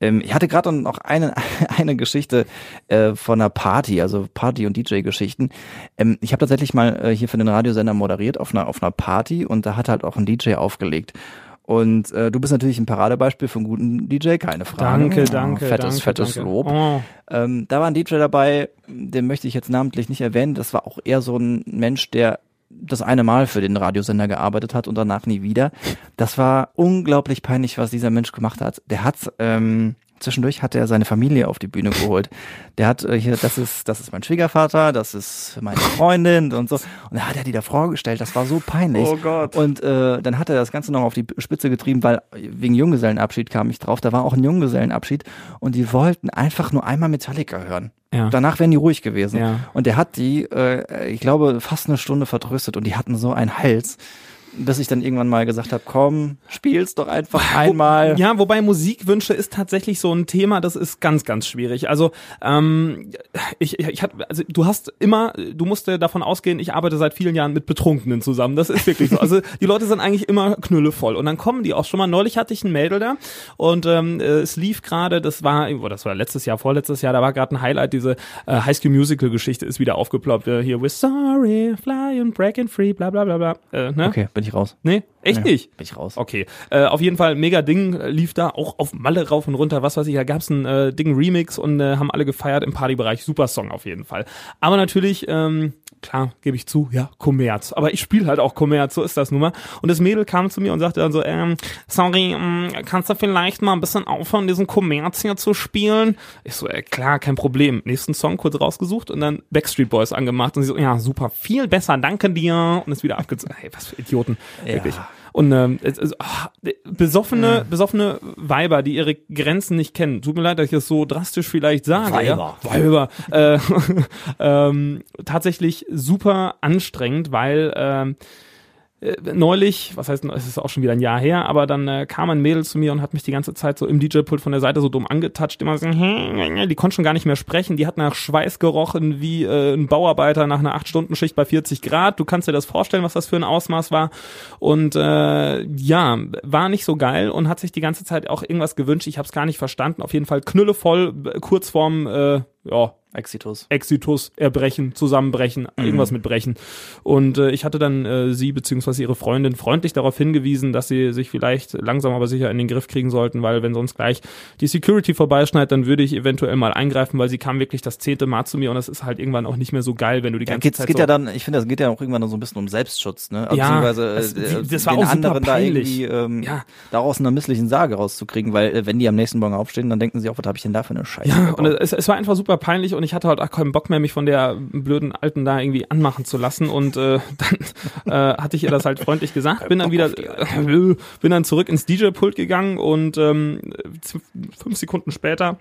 Ähm, ich hatte gerade noch eine, eine Geschichte äh, von einer Party, also Party- und DJ-Geschichten. Ähm, ich habe tatsächlich mal äh, hier für den Radiosender moderiert auf einer, auf einer Party und da hat halt auch ein DJ aufgelegt. Und äh, du bist natürlich ein Paradebeispiel für einen guten DJ, keine Frage. danke, Oh, danke, Fettes, danke, fettes danke. Lob. Oh. Ähm, da war ein DJ dabei, den möchte ich jetzt namentlich nicht erwähnen. Das war auch eher so ein Mensch, der das eine Mal für den Radiosender gearbeitet hat und danach nie wieder. Das war unglaublich peinlich, was dieser Mensch gemacht hat. Der hat ähm, zwischendurch hat er seine Familie auf die Bühne geholt. Der hat äh, hier, das ist, das ist mein Schwiegervater, das ist meine Freundin und so. Und da hat er die da vorgestellt. Das war so peinlich. Oh Gott. Und äh, dann hat er das Ganze noch auf die Spitze getrieben, weil wegen Junggesellenabschied kam ich drauf. Da war auch ein Junggesellenabschied und die wollten einfach nur einmal Metallica hören. Ja. Danach wären die ruhig gewesen. Ja. Und der hat die, äh, ich glaube, fast eine Stunde vertröstet und die hatten so einen Hals, bis ich dann irgendwann mal gesagt habe, komm, spiel's doch einfach einmal. Ja, wobei Musikwünsche ist tatsächlich so ein Thema, das ist ganz, ganz schwierig. Also ähm, ich, ich, hab, also du hast immer, du musst davon ausgehen, ich arbeite seit vielen Jahren mit Betrunkenen zusammen. Das ist wirklich so. Also die Leute sind eigentlich immer knüllevoll und dann kommen die auch schon mal. Neulich hatte ich ein Mädel da und ähm, äh, es lief gerade, das war, oh, das war letztes Jahr, vorletztes Jahr, da war gerade ein Highlight, diese äh, High School Musical Geschichte ist wieder aufgeploppt. Äh, hier, we're sorry, flying, breaking free, bla bla bla bla. Äh, ne? Okay, bin ich raus. Nee, echt Ja, nicht? Bin ich raus. Okay, äh, auf jeden Fall mega Ding äh, lief da auch auf Malle rauf und runter, was weiß ich, da gab's ein äh, Ding Remix und äh, haben alle gefeiert im Partybereich, super Song auf jeden Fall. Aber natürlich, ähm, klar, gebe ich zu, ja, Kommerz, aber ich spiele halt auch Kommerz, so ist das nun mal. Und das Mädel kam zu mir und sagte dann so, ähm, sorry, ähm, kannst du vielleicht mal ein bisschen aufhören, diesen Kommerz hier zu spielen? Ich so, äh, klar, kein Problem. Nächsten Song kurz rausgesucht und dann Backstreet Boys angemacht und sie so, ja, super, viel besser, danke dir und ist wieder abgezogen. Hey, was für Idioten, Ja. wirklich. Und ähm, es, ah, besoffene, besoffene Weiber, die ihre Grenzen nicht kennen. Tut mir leid, dass ich das so drastisch vielleicht sage. Weiber. Ja? Weiber. Äh, ähm, tatsächlich super anstrengend, weil ähm, äh, neulich, was heißt, es ist auch schon wieder ein Jahr her, aber dann äh, kam ein Mädel zu mir und hat mich die ganze Zeit so im DJ-Pult von der Seite so dumm angetatscht, immer so, die konnte schon gar nicht mehr sprechen, die hat nach Schweiß gerochen wie äh, ein Bauarbeiter nach einer 8-Stunden-Schicht bei 40 Grad, du kannst dir das vorstellen, was das für ein Ausmaß war. Und äh, ja, war nicht so geil und hat sich die ganze Zeit auch irgendwas gewünscht, ich habe es gar nicht verstanden, auf jeden Fall knüllevoll, äh, kurz vorm, äh, ja, Exitus. Exitus, Erbrechen, Zusammenbrechen, irgendwas mit Brechen. Und äh, ich hatte dann äh, sie beziehungsweise ihre Freundin freundlich darauf hingewiesen, dass sie sich vielleicht langsam aber sicher in den Griff kriegen sollten, weil wenn sonst gleich die Security vorbeischneit, dann würde ich eventuell mal eingreifen, weil sie kam wirklich das zehnte Mal zu mir und das ist halt irgendwann auch nicht mehr so geil, wenn du die Ja, ganze geht, es Zeit geht so ja dann, ich finde, das geht ja auch irgendwann so ein bisschen um Selbstschutz, ne? Ja, beziehungsweise das- äh, das war den auch super anderen da irgendwie ähm, Ja. daraus einer misslichen Sage rauszukriegen, weil äh, wenn die am nächsten Morgen aufstehen, dann denken sie auch, was habe ich denn da für eine Scheiße? Ja, und gebaut? es, es war einfach super peinlich und ich hatte halt auch keinen Bock mehr, mich von der blöden Alten da irgendwie anmachen zu lassen und äh, dann äh, hatte ich ihr das halt freundlich gesagt, bin dann wieder, äh, bin dann zurück ins DJ-Pult gegangen und ähm, fünf Sekunden später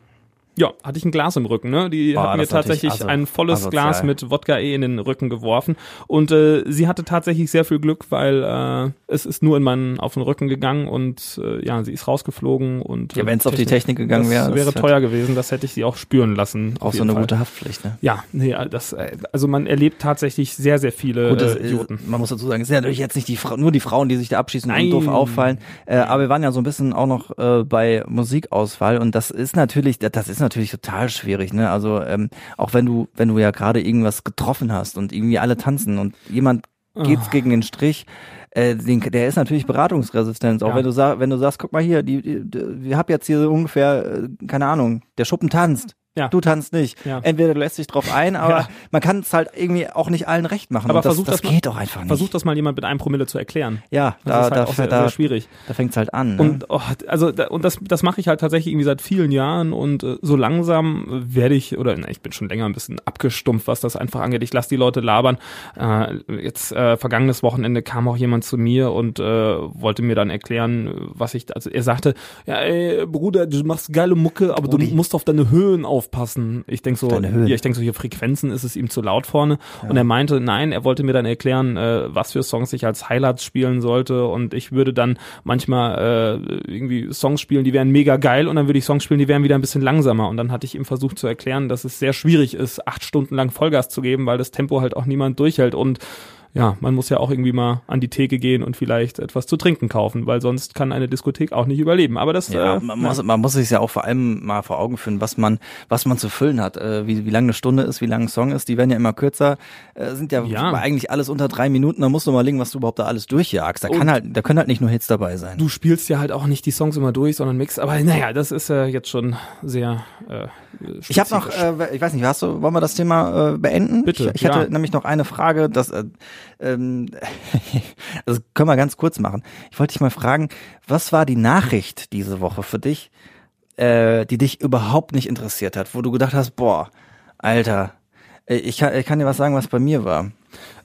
ja, hatte ich ein Glas im Rücken, ne? Die Boah, hat mir tatsächlich ein volles asozial. Glas mit Wodka E in den Rücken geworfen. Und äh, sie hatte tatsächlich sehr viel Glück, weil äh, es ist nur in meinen auf den Rücken gegangen und äh, ja, sie ist rausgeflogen und Ja, äh, wenn's auf die Technik gegangen wäre, das wäre teuer gewesen, das hätte ich sie auch spüren lassen. auch so eine Fall. gute Haftpflicht, ne? Ja, nee, das, äh, also man erlebt tatsächlich sehr, sehr viele Gut, das, äh, Idioten. man muss dazu sagen, es sind natürlich jetzt nicht die Fra nur die Frauen, die sich da abschießen Nein. und doof auffallen. Aber wir waren ja so ein bisschen auch noch äh, bei Musikauswahl und das ist natürlich, das ist natürlich total schwierig, ne? Also ähm, auch wenn du, wenn du ja gerade irgendwas getroffen hast und irgendwie alle tanzen und jemand geht's Ah. gegen den Strich, äh, den, der ist natürlich beratungsresistent. Auch Ja. wenn du sagst, wenn du sagst, guck mal hier, die, die, die, wir haben jetzt hier so ungefähr, äh, keine Ahnung, der Schuppen tanzt. Ja. Du tanzt nicht. Ja. Entweder du lässt dich drauf ein, aber Ja. man kann es halt irgendwie auch nicht allen recht machen. Aber das, versuch das, das mal- geht doch einfach nicht. Versucht das mal jemand mit einem Promille zu erklären. Ja, Das da, ist halt da, auch sehr, da, sehr schwierig. da fängt's halt an. Ne? Und oh, also da, und das das mache ich halt tatsächlich irgendwie seit vielen Jahren und äh, so langsam werde ich oder na, ich bin schon länger ein bisschen abgestumpft, was das einfach angeht. Ich lasse die Leute labern. Äh, jetzt äh, vergangenes Wochenende kam auch jemand zu mir und äh, wollte mir dann erklären, was ich also er sagte, ja ey, Bruder, du machst geile Mucke, aber Brudi. du musst auf deine Höhen aufpassen. Ich denk so, ja, ich denk so hier Frequenzen ist es ihm zu laut vorne? Und er meinte, nein, er wollte mir dann erklären, äh, was für Songs ich als Highlights spielen sollte. Und ich würde dann manchmal äh, irgendwie Songs spielen, die wären mega geil. Und dann würde ich Songs spielen, die wären wieder ein bisschen langsamer. Und dann hatte ich ihm versucht zu erklären, dass es sehr schwierig ist, acht Stunden lang Vollgas zu geben, weil das Tempo halt auch niemand durchhält. Und ja, man muss ja auch irgendwie mal an die Theke gehen und vielleicht etwas zu trinken kaufen, weil sonst kann eine Diskothek auch nicht überleben. Aber das, ja, äh, man, muss, man muss sich ja auch vor allem mal vor Augen führen, was man, was man zu füllen hat, äh, wie, wie lange eine Stunde ist, wie lang ein Song ist. Die werden ja immer kürzer, äh, sind ja, Ja. eigentlich alles unter drei Minuten. Da musst du mal legen, was du überhaupt da alles durchjagst. Da kann halt, da können halt nicht nur Hits dabei sein. du spielst ja halt auch nicht die Songs immer durch, sondern mix. Aber naja, das ist ja jetzt schon sehr, äh, Ich habe noch, äh, ich weiß nicht, hast du, wollen wir das Thema äh, beenden? Bitte, Ich, ich hatte ja. nämlich noch eine Frage, das, äh, ähm, das können wir ganz kurz machen. Ich wollte dich mal fragen, was war die Nachricht diese Woche für dich, äh, die dich überhaupt nicht interessiert hat, wo du gedacht hast, boah, Alter, äh, ich kann, ich kann dir was sagen, was bei mir war.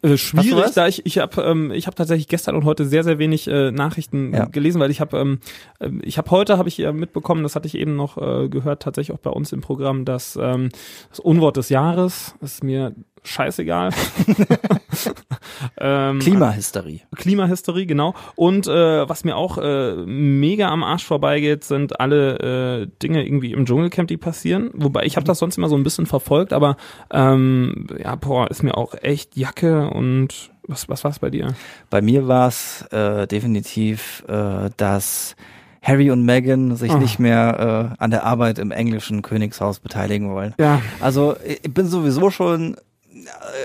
Äh, schwierig, da ich ich habe ähm, ich habe tatsächlich gestern und heute sehr sehr wenig äh, Nachrichten Ja. gelesen, weil ich habe ähm, ähm, ich habe heute habe ich ja mitbekommen, das hatte ich eben noch äh, gehört, tatsächlich auch bei uns im Programm, dass ähm, das Unwort des Jahres ist mir scheißegal. ähm, Klimahysterie. Klimahysterie, genau. Und äh, was mir auch äh, mega am Arsch vorbeigeht, sind alle äh, Dinge irgendwie im Dschungelcamp, die passieren. Wobei ich habe das sonst immer so ein bisschen verfolgt, aber ähm, ja, boah, ist mir auch echt Jacke und was was war's bei dir? Bei mir war es äh, definitiv, äh, dass Harry und Meghan sich Ah. nicht mehr äh, an der Arbeit im englischen Königshaus beteiligen wollen. Ja, Also ich bin sowieso schon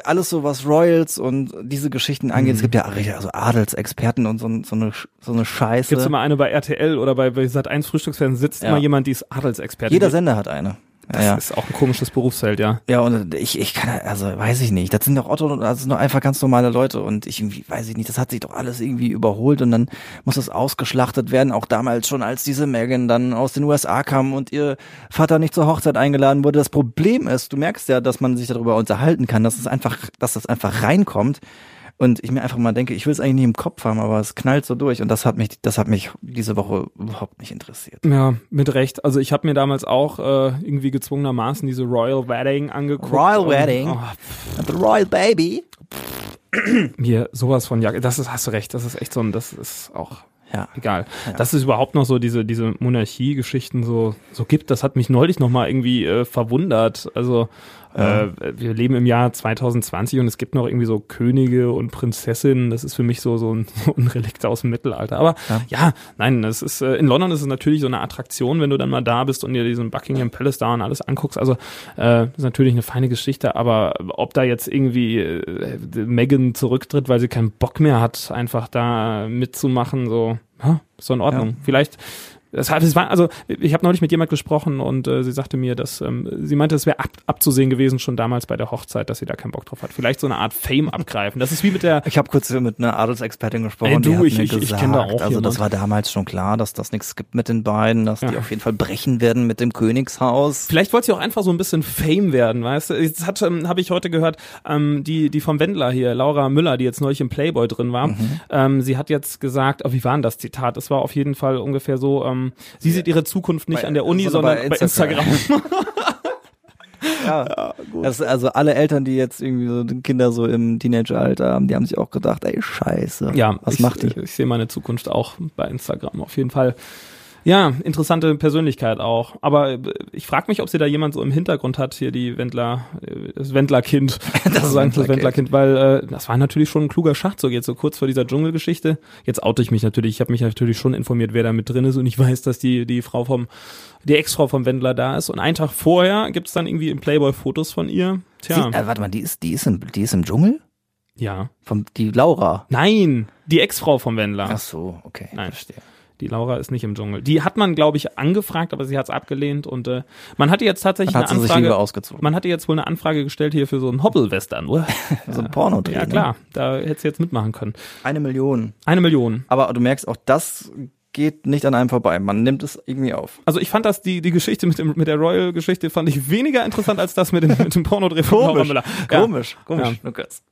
alles so was Royals und diese Geschichten angeht. Mhm. Es gibt ja richtig- also Adelsexperten und so, so eine so eine Scheiße. gibt's immer eine bei RTL oder bei, bei Sat1 Frühstücksfernsehen sitzt Ja. immer jemand, die ist Adelsexperte. Jeder Sender hat eine. Das ja, ist auch ein komisches Berufsfeld, ja. ja, und ich, ich kann, also weiß ich nicht. Das sind doch Otto, das sind doch einfach ganz normale Leute und ich irgendwie, weiß ich nicht, das hat sich doch alles irgendwie überholt und dann muss das ausgeschlachtet werden. Auch damals schon, als diese Megan dann aus den USA kam und ihr Vater nicht zur Hochzeit eingeladen wurde. Das Problem ist, du merkst ja, dass man sich darüber unterhalten kann, dass es einfach, dass das einfach reinkommt. Und ich mir einfach mal denke, ich will es eigentlich nicht im Kopf haben, aber es knallt so durch und das hat mich, das hat mich diese Woche überhaupt nicht interessiert. Ja, mit Recht. Also ich habe mir damals auch äh, irgendwie gezwungenermaßen diese Royal Wedding angeguckt. Royal und, Wedding? Oh, The Royal Baby. mir sowas von Jacke. Das ist, hast du recht, das ist echt so ein, das ist auch Ja. egal. Dass es überhaupt noch so diese, diese Monarchie-Geschichten so, so gibt, das hat mich neulich nochmal irgendwie äh, verwundert. Also äh, wir leben im Jahr 2020 und es gibt noch irgendwie so Könige und Prinzessinnen. Das ist für mich so, so ein, so ein Relikt aus dem Mittelalter. Aber ja, Ja. nein, es ist, äh, in London ist es natürlich so eine Attraktion, wenn du dann mal da bist und dir diesen Buckingham Palace da und alles anguckst. Also äh, ist natürlich eine feine Geschichte, aber ob da jetzt irgendwie äh, Megan zurücktritt, weil sie keinen Bock mehr hat, einfach da mitzumachen, so, ja, ist so in Ordnung. Ja. Vielleicht das heißt, es war, also ich habe neulich mit jemand gesprochen und äh, sie sagte mir, dass ähm, sie meinte, es wäre ab, abzusehen gewesen schon damals bei der Hochzeit, dass sie da keinen Bock drauf hat. Vielleicht so eine Art Fame abgreifen. Das ist wie mit der Ich habe kurz mit einer Adelsexpertin gesprochen. Ey, du, die hat ich- mir ich- ich gesagt, kenn da auch also jemand. das war damals schon klar, dass das nichts gibt mit den beiden, dass die Ja. auf jeden Fall brechen werden mit dem Königshaus. Vielleicht wollte sie auch einfach so ein bisschen Fame werden, weißt du? Jetzt hat, ähm, habe ich heute gehört, ähm, die, die vom Wendler hier, Laura Müller, die jetzt neulich im Playboy drin war, Mhm. ähm, sie hat jetzt gesagt, oh, wie war denn das Zitat? Es war auf jeden Fall ungefähr so, ähm, sie sieht ihre Zukunft nicht Bei- an der Uni, sondern sondern bei bei Instagram. Ja, Das, also alle Eltern, die jetzt irgendwie so Kinder so im Teenageralter haben, die haben sich auch gedacht, ey Scheiße, ja, was ich, macht die? Ich, ich sehe meine Zukunft auch bei Instagram auf jeden Fall. Ja, interessante Persönlichkeit auch. Aber äh, ich frage mich, ob sie da jemand so im Hintergrund hat, hier die Wendler, äh, das Wendler-Kind. das, sagen, das Wendler-Kind. Wendler-Kind, weil äh, das war natürlich schon ein kluger Schachzug jetzt so kurz vor dieser Dschungelgeschichte. Jetzt oute ich mich natürlich. Ich habe mich natürlich schon informiert, wer da mit drin ist und ich weiß, dass die die Frau vom die Ex-Frau vom Wendler da ist. Und einen Tag vorher gibt's dann irgendwie im Playboy Fotos von ihr. Tja, Sie, äh, warte mal, die ist, die ist im, die ist im Dschungel? ja. Vom, die Laura. Nein, die Ex-Frau vom Wendler. Ach so, okay. Nein. Verstehe. Die Laura ist nicht im Dschungel. Die hat man, glaube ich, angefragt, aber sie hat es abgelehnt und äh, man hatte jetzt tatsächlich hat eine Anfrage. Man hatte jetzt wohl eine Anfrage gestellt hier für so einen Hobbel-Western, oder? So ein Pornodreh. Ja ne? klar, da hätte sie jetzt mitmachen können. Eine Million. Eine Million. Aber du merkst, auch das geht nicht an einem vorbei. Man nimmt es irgendwie auf. Also ich fand das, die, die Geschichte mit, dem, mit der Royal-Geschichte fand ich weniger interessant als das mit dem, mit dem Pornodreh von Laura Müller. Ja. Komisch, komisch. Ja. Lukas.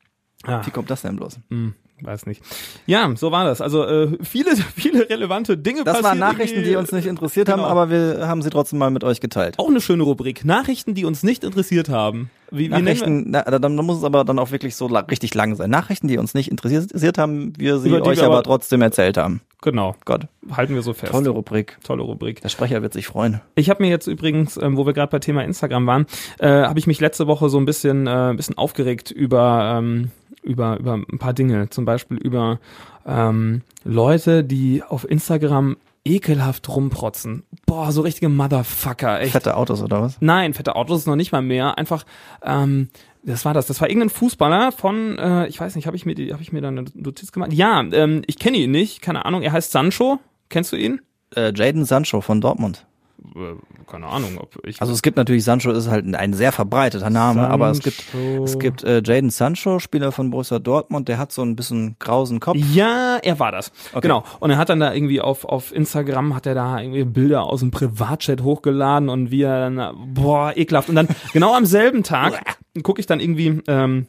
Ja. Wie kommt das denn bloß? Hm, weiß nicht. Ja, so war das. Also äh, viele, viele relevante Dinge Das waren Nachrichten, irgendwie. die uns nicht interessiert haben, Genau. aber wir haben sie trotzdem mal mit euch geteilt. Auch eine schöne Rubrik. Nachrichten, die uns nicht interessiert haben. Wie, wie Nachrichten, na, dann muss es aber dann auch wirklich so richtig lang sein. Nachrichten, die uns nicht interessiert, haben, wir sie die euch wir aber aber- trotzdem erzählt haben. Genau. Gott, Halten wir so fest. tolle Rubrik. Tolle Rubrik. Der Sprecher wird sich freuen. Ich habe mir jetzt übrigens, ähm, wo wir gerade bei Thema Instagram waren, äh, habe ich mich letzte Woche so ein bisschen, äh, ein bisschen aufgeregt über, ähm, über, über ein paar Dinge. Zum Beispiel über ähm, Leute, die auf Instagram ekelhaft rumprotzen. Boah, so richtige Motherfucker, echt. Fette Autos oder was? Nein, fette Autos ist noch nicht mal mehr. Einfach, ähm, das war das. Das war irgendein Fußballer von, äh, ich weiß nicht, habe ich mir habe ich mir da eine Notiz gemacht? Ja, ähm, ich kenne ihn nicht, keine Ahnung. Er heißt Sancho. Kennst du ihn? Äh, Jaden Sancho von Dortmund. Äh, keine Ahnung, ob ich. Also es gibt natürlich, Sancho ist halt ein sehr verbreiteter Name, aber es gibt, Sancho. es gibt äh, Jaden Sancho, Spieler von Borussia Dortmund, der hat so ein bisschen grausen Kopf. Ja, er war das. Genau. Und er hat dann da irgendwie auf, auf Instagram hat er da irgendwie Bilder aus dem Privatchat hochgeladen und wie er dann, boah, ekelhaft. Und dann genau am selben Tag gucke ich dann irgendwie ähm,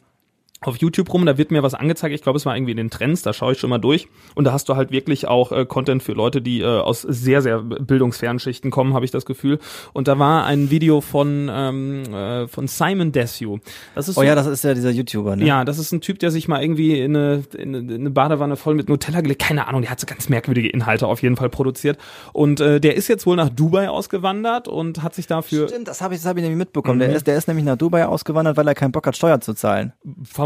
auf YouTube rum, da wird mir was angezeigt, ich glaube, es war irgendwie in den Trends, da schaue ich schon mal durch und da hast du halt wirklich auch äh, Content für Leute, die äh, aus sehr, sehr bildungsfernen Schichten kommen, habe ich das Gefühl. Und da war ein Video von, ähm, äh, von Simon Desue. Das ist Oh so- ja, das ist ja dieser YouTuber, ne? ja, das ist ein Typ, der sich mal irgendwie in eine, in eine, in eine Badewanne voll mit Nutella gelegt, keine Ahnung, der hat so ganz merkwürdige Inhalte auf jeden Fall produziert. Und äh, der ist jetzt wohl nach Dubai ausgewandert und hat sich dafür Stimmt, das habe ich, das hab ich nämlich mitbekommen. Mhm. Der, ist, der ist nämlich nach Dubai ausgewandert, weil er keinen Bock hat, Steuer zu zahlen.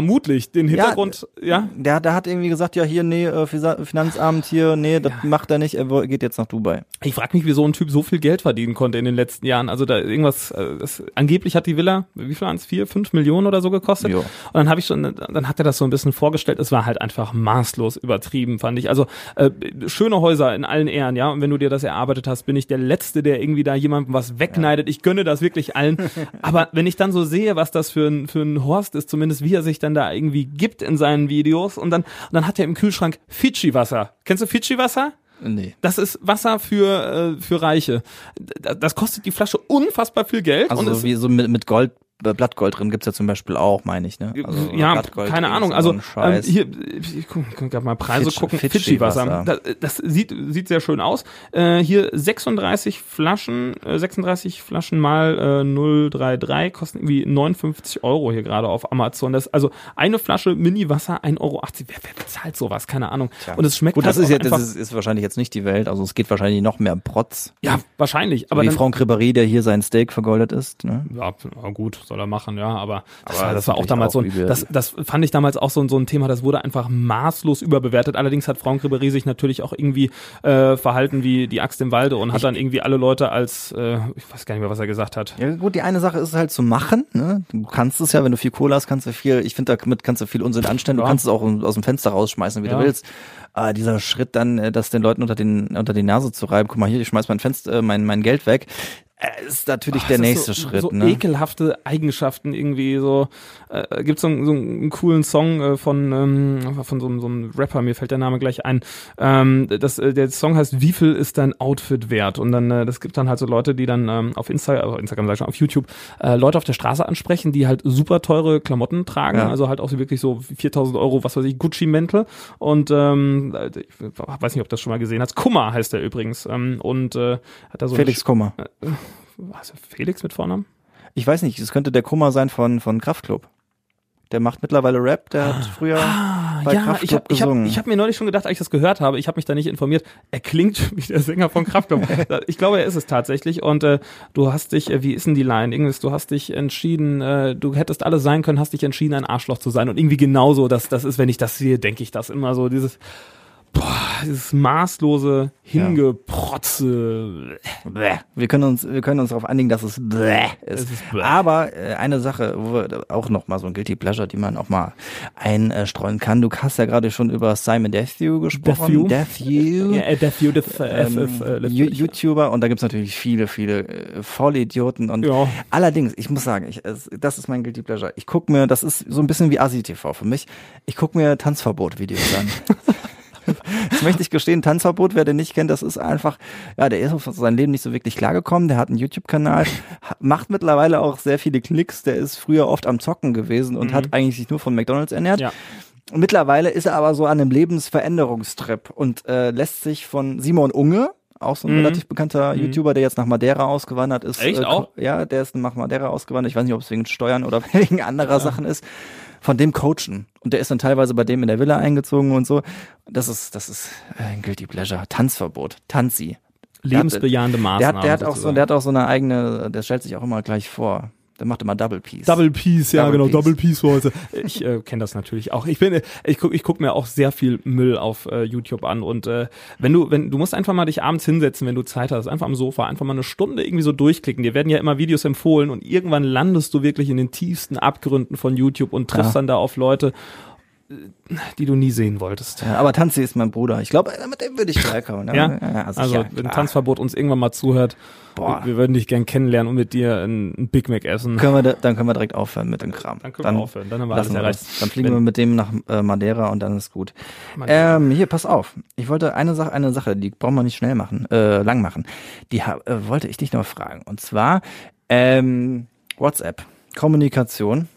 Vermutlich den Hintergrund, ja, Der, der hat irgendwie gesagt, ja hier, nee, äh, Finanzamt hier, nee, das macht er nicht, er geht jetzt nach Dubai. Ich frage mich, wie so ein Typ so viel Geld verdienen konnte in den letzten Jahren. Also da irgendwas, äh, das, angeblich hat die Villa, wie viel waren es, vier, fünf Millionen oder so gekostet. Jo. Und dann habe ich schon, dann hat er das so ein bisschen vorgestellt. Es war halt einfach maßlos übertrieben, fand ich. Also äh, schöne Häuser in allen Ehren, ja. Und wenn du dir das erarbeitet hast, bin ich der Letzte, der irgendwie da jemandem was wegneidet. Ich gönne das wirklich allen. Aber wenn ich dann so sehe, was das für ein, für ein Horst ist, zumindest wie er sich dann da irgendwie gibt in seinen Videos, und dann, und dann hat er im Kühlschrank Fidschi-Wasser. Kennst du Fidschi-Wasser? Nee. Das ist Wasser für, äh, für Reiche. Das kostet die Flasche unfassbar viel Geld. Also und so wie so mit, mit Gold, Blattgold drin gibt's ja zum Beispiel auch, meine ich, ne? Also ja, Blattgold keine Ahnung. Also so ähm, hier, ich guck, grad mal Preise Fidschi- gucken. Fidschi-Wasser. Das, das sieht sieht sehr schön aus. Äh, hier 36 Flaschen, äh, 36 Flaschen mal äh, 033 kosten irgendwie 59 Euro hier gerade auf Amazon. Das also eine Flasche Mini-Wasser 1,80 Euro. Wer, wer bezahlt sowas? Keine Ahnung. Und es schmeckt Gut, das halt ist ja, das ist, ist wahrscheinlich jetzt nicht die Welt, also es geht wahrscheinlich noch mehr Protz. ja wahrscheinlich. Aber Aber wie dann, Franck Ribéry, der hier sein Steak vergoldet ist, ne? Ja, gut, soll er machen, ja, aber das, Aber war, das war auch damals natürlich so ein, auch das, das fand ich damals auch so, ein- so ein Thema, das wurde einfach maßlos überbewertet. Allerdings hat Franck Ribéry sich natürlich auch irgendwie äh, verhalten wie die Axt im Walde und hat dann irgendwie alle Leute als, äh, ich weiß gar nicht mehr, was er gesagt hat. Ja gut, die eine Sache ist halt zu machen. Ne? Du kannst es ja, wenn du viel Kohle hast, kannst du viel, ich finde, damit kannst du viel Unsinn anstellen. Du Ja. kannst es auch aus dem Fenster rausschmeißen, wie Ja. du willst. Aber dieser Schritt dann, äh, das den Leuten unter, den, unter die Nase zu reiben, guck mal hier, ich schmeiß mein Fenster, äh, mein, mein Geld weg, ist natürlich der Das ist nächste so, Schritt. So ne? ekelhafte Eigenschaften irgendwie so. Äh, gibt so, einen- so einen coolen Song äh, von ähm, von so, einem- so einem Rapper, mir fällt der Name gleich ein. Ähm, das, äh, der Song heißt Wie viel ist dein Outfit wert? Und dann äh, das gibt dann halt so Leute, die dann ähm, auf Insta, also Instagram sag ich schon, auf YouTube äh, Leute auf der Straße ansprechen, die halt super teure Klamotten tragen, Ja. also halt auch so wirklich so 4000 Euro, was weiß ich, Gucci Mäntel. Und ähm, ich weiß nicht, ob du das schon mal gesehen hast. Kummer heißt der übrigens. Ähm, und äh, hat da so Felix Kummer. Was, Felix mit Vornamen? Ich weiß nicht, es könnte der Kummer sein von, von Kraftklub. Der macht mittlerweile Rap, der hat früher bei Ah, ja, Kraftklub ich habe ich hab, gesungen. ich hab mir neulich schon gedacht, als ich das gehört habe, ich habe mich da nicht informiert, er klingt wie der Sänger von Kraftklub. ich glaube, er ist es tatsächlich und äh, du hast dich, äh, wie ist denn die Line? Irgendwas, du hast dich entschieden, äh, du hättest alles sein können, hast dich entschieden, ein Arschloch zu sein und irgendwie genauso, das, das ist, wenn ich das sehe, denke ich das immer so, dieses Boah, dieses maßlose Hingeprotze. Bäh. Wir können uns, wir können uns darauf einigen, dass es bäh ist. Es ist bäh. Aber äh, eine Sache, wo wir auch noch mal so ein Guilty Pleasure, die man auch mal einstreuen kann. Du hast ja gerade schon über Simon Desue gesprochen. Desue. Ja, äh, der F, Ähm, äh, YouTuber und da gibt's natürlich viele, viele äh, Vollidioten und Ja. allerdings, ich muss sagen, ich, das ist mein Guilty Pleasure. Ich guck mir, das ist so ein bisschen wie Asi-TV für mich, ich guck mir Tanzverbot-Videos an. Das möchte ich gestehen, Tanzverbot, wer den nicht kennt, das ist einfach, ja, der ist auf sein Leben nicht so wirklich klargekommen, der hat einen YouTube-Kanal, macht mittlerweile auch sehr viele Klicks, der ist früher oft am Zocken gewesen und hat eigentlich sich nur von McDonalds ernährt. Mhm. Ja. Mittlerweile ist er aber so an einem Lebensveränderungstrip und äh, lässt sich von Simon Unge, auch so ein relativ bekannter YouTuber, der jetzt nach Madeira ausgewandert ist. Mhm. Echt äh, auch? Ja, der ist nach Madeira ausgewandert. Ich weiß nicht, ob es wegen Steuern oder wegen anderer Sachen ist. Von dem coachen. Und der ist dann teilweise bei dem in der Villa eingezogen und so. Das ist, das ist ein Guilty Pleasure. Tanzverbot. Tanzi. Lebensbejahende Der Maßnahmen. hat, der hat auch so, der hat auch so eine eigene, der stellt sich auch immer gleich vor. Der macht immer Double Piece. Double Piece, ja Double genau, Piece. Double Piece heute. Ich äh, kenne das natürlich auch. Ich bin, äh, ich guck, ich guck mir auch sehr viel Müll auf äh, YouTube an und äh, wenn du, wenn du musst einfach mal dich abends hinsetzen, wenn du Zeit hast, einfach am Sofa, einfach mal eine Stunde irgendwie so durchklicken. Dir werden ja immer Videos empfohlen und irgendwann landest du wirklich in den tiefsten Abgründen von YouTube und triffst Ja. dann da auf Leute. Die du nie sehen wolltest. Ja, aber Tanzi ist mein Bruder. Ich glaube, mit dem würde ich klarkommen. ne? Ja, also sicher, wenn. Tanzverbot uns irgendwann mal zuhört, Boah. wir, würden dich gern kennenlernen und mit dir ein, Big Mac essen. können wir, da- dann können wir direkt aufhören mit dem Kram. Dann können wir aufhören, dann haben wir alles erreicht. Dann fliegen Wenn- wir mit dem nach äh, Madeira und dann ist gut. Ähm, hier, pass auf. Ich wollte eine Sache, eine Sache, die brauchen wir nicht schnell machen, äh, lang machen. Die äh, wollte ich dich noch fragen. Und zwar ähm, WhatsApp, Kommunikation,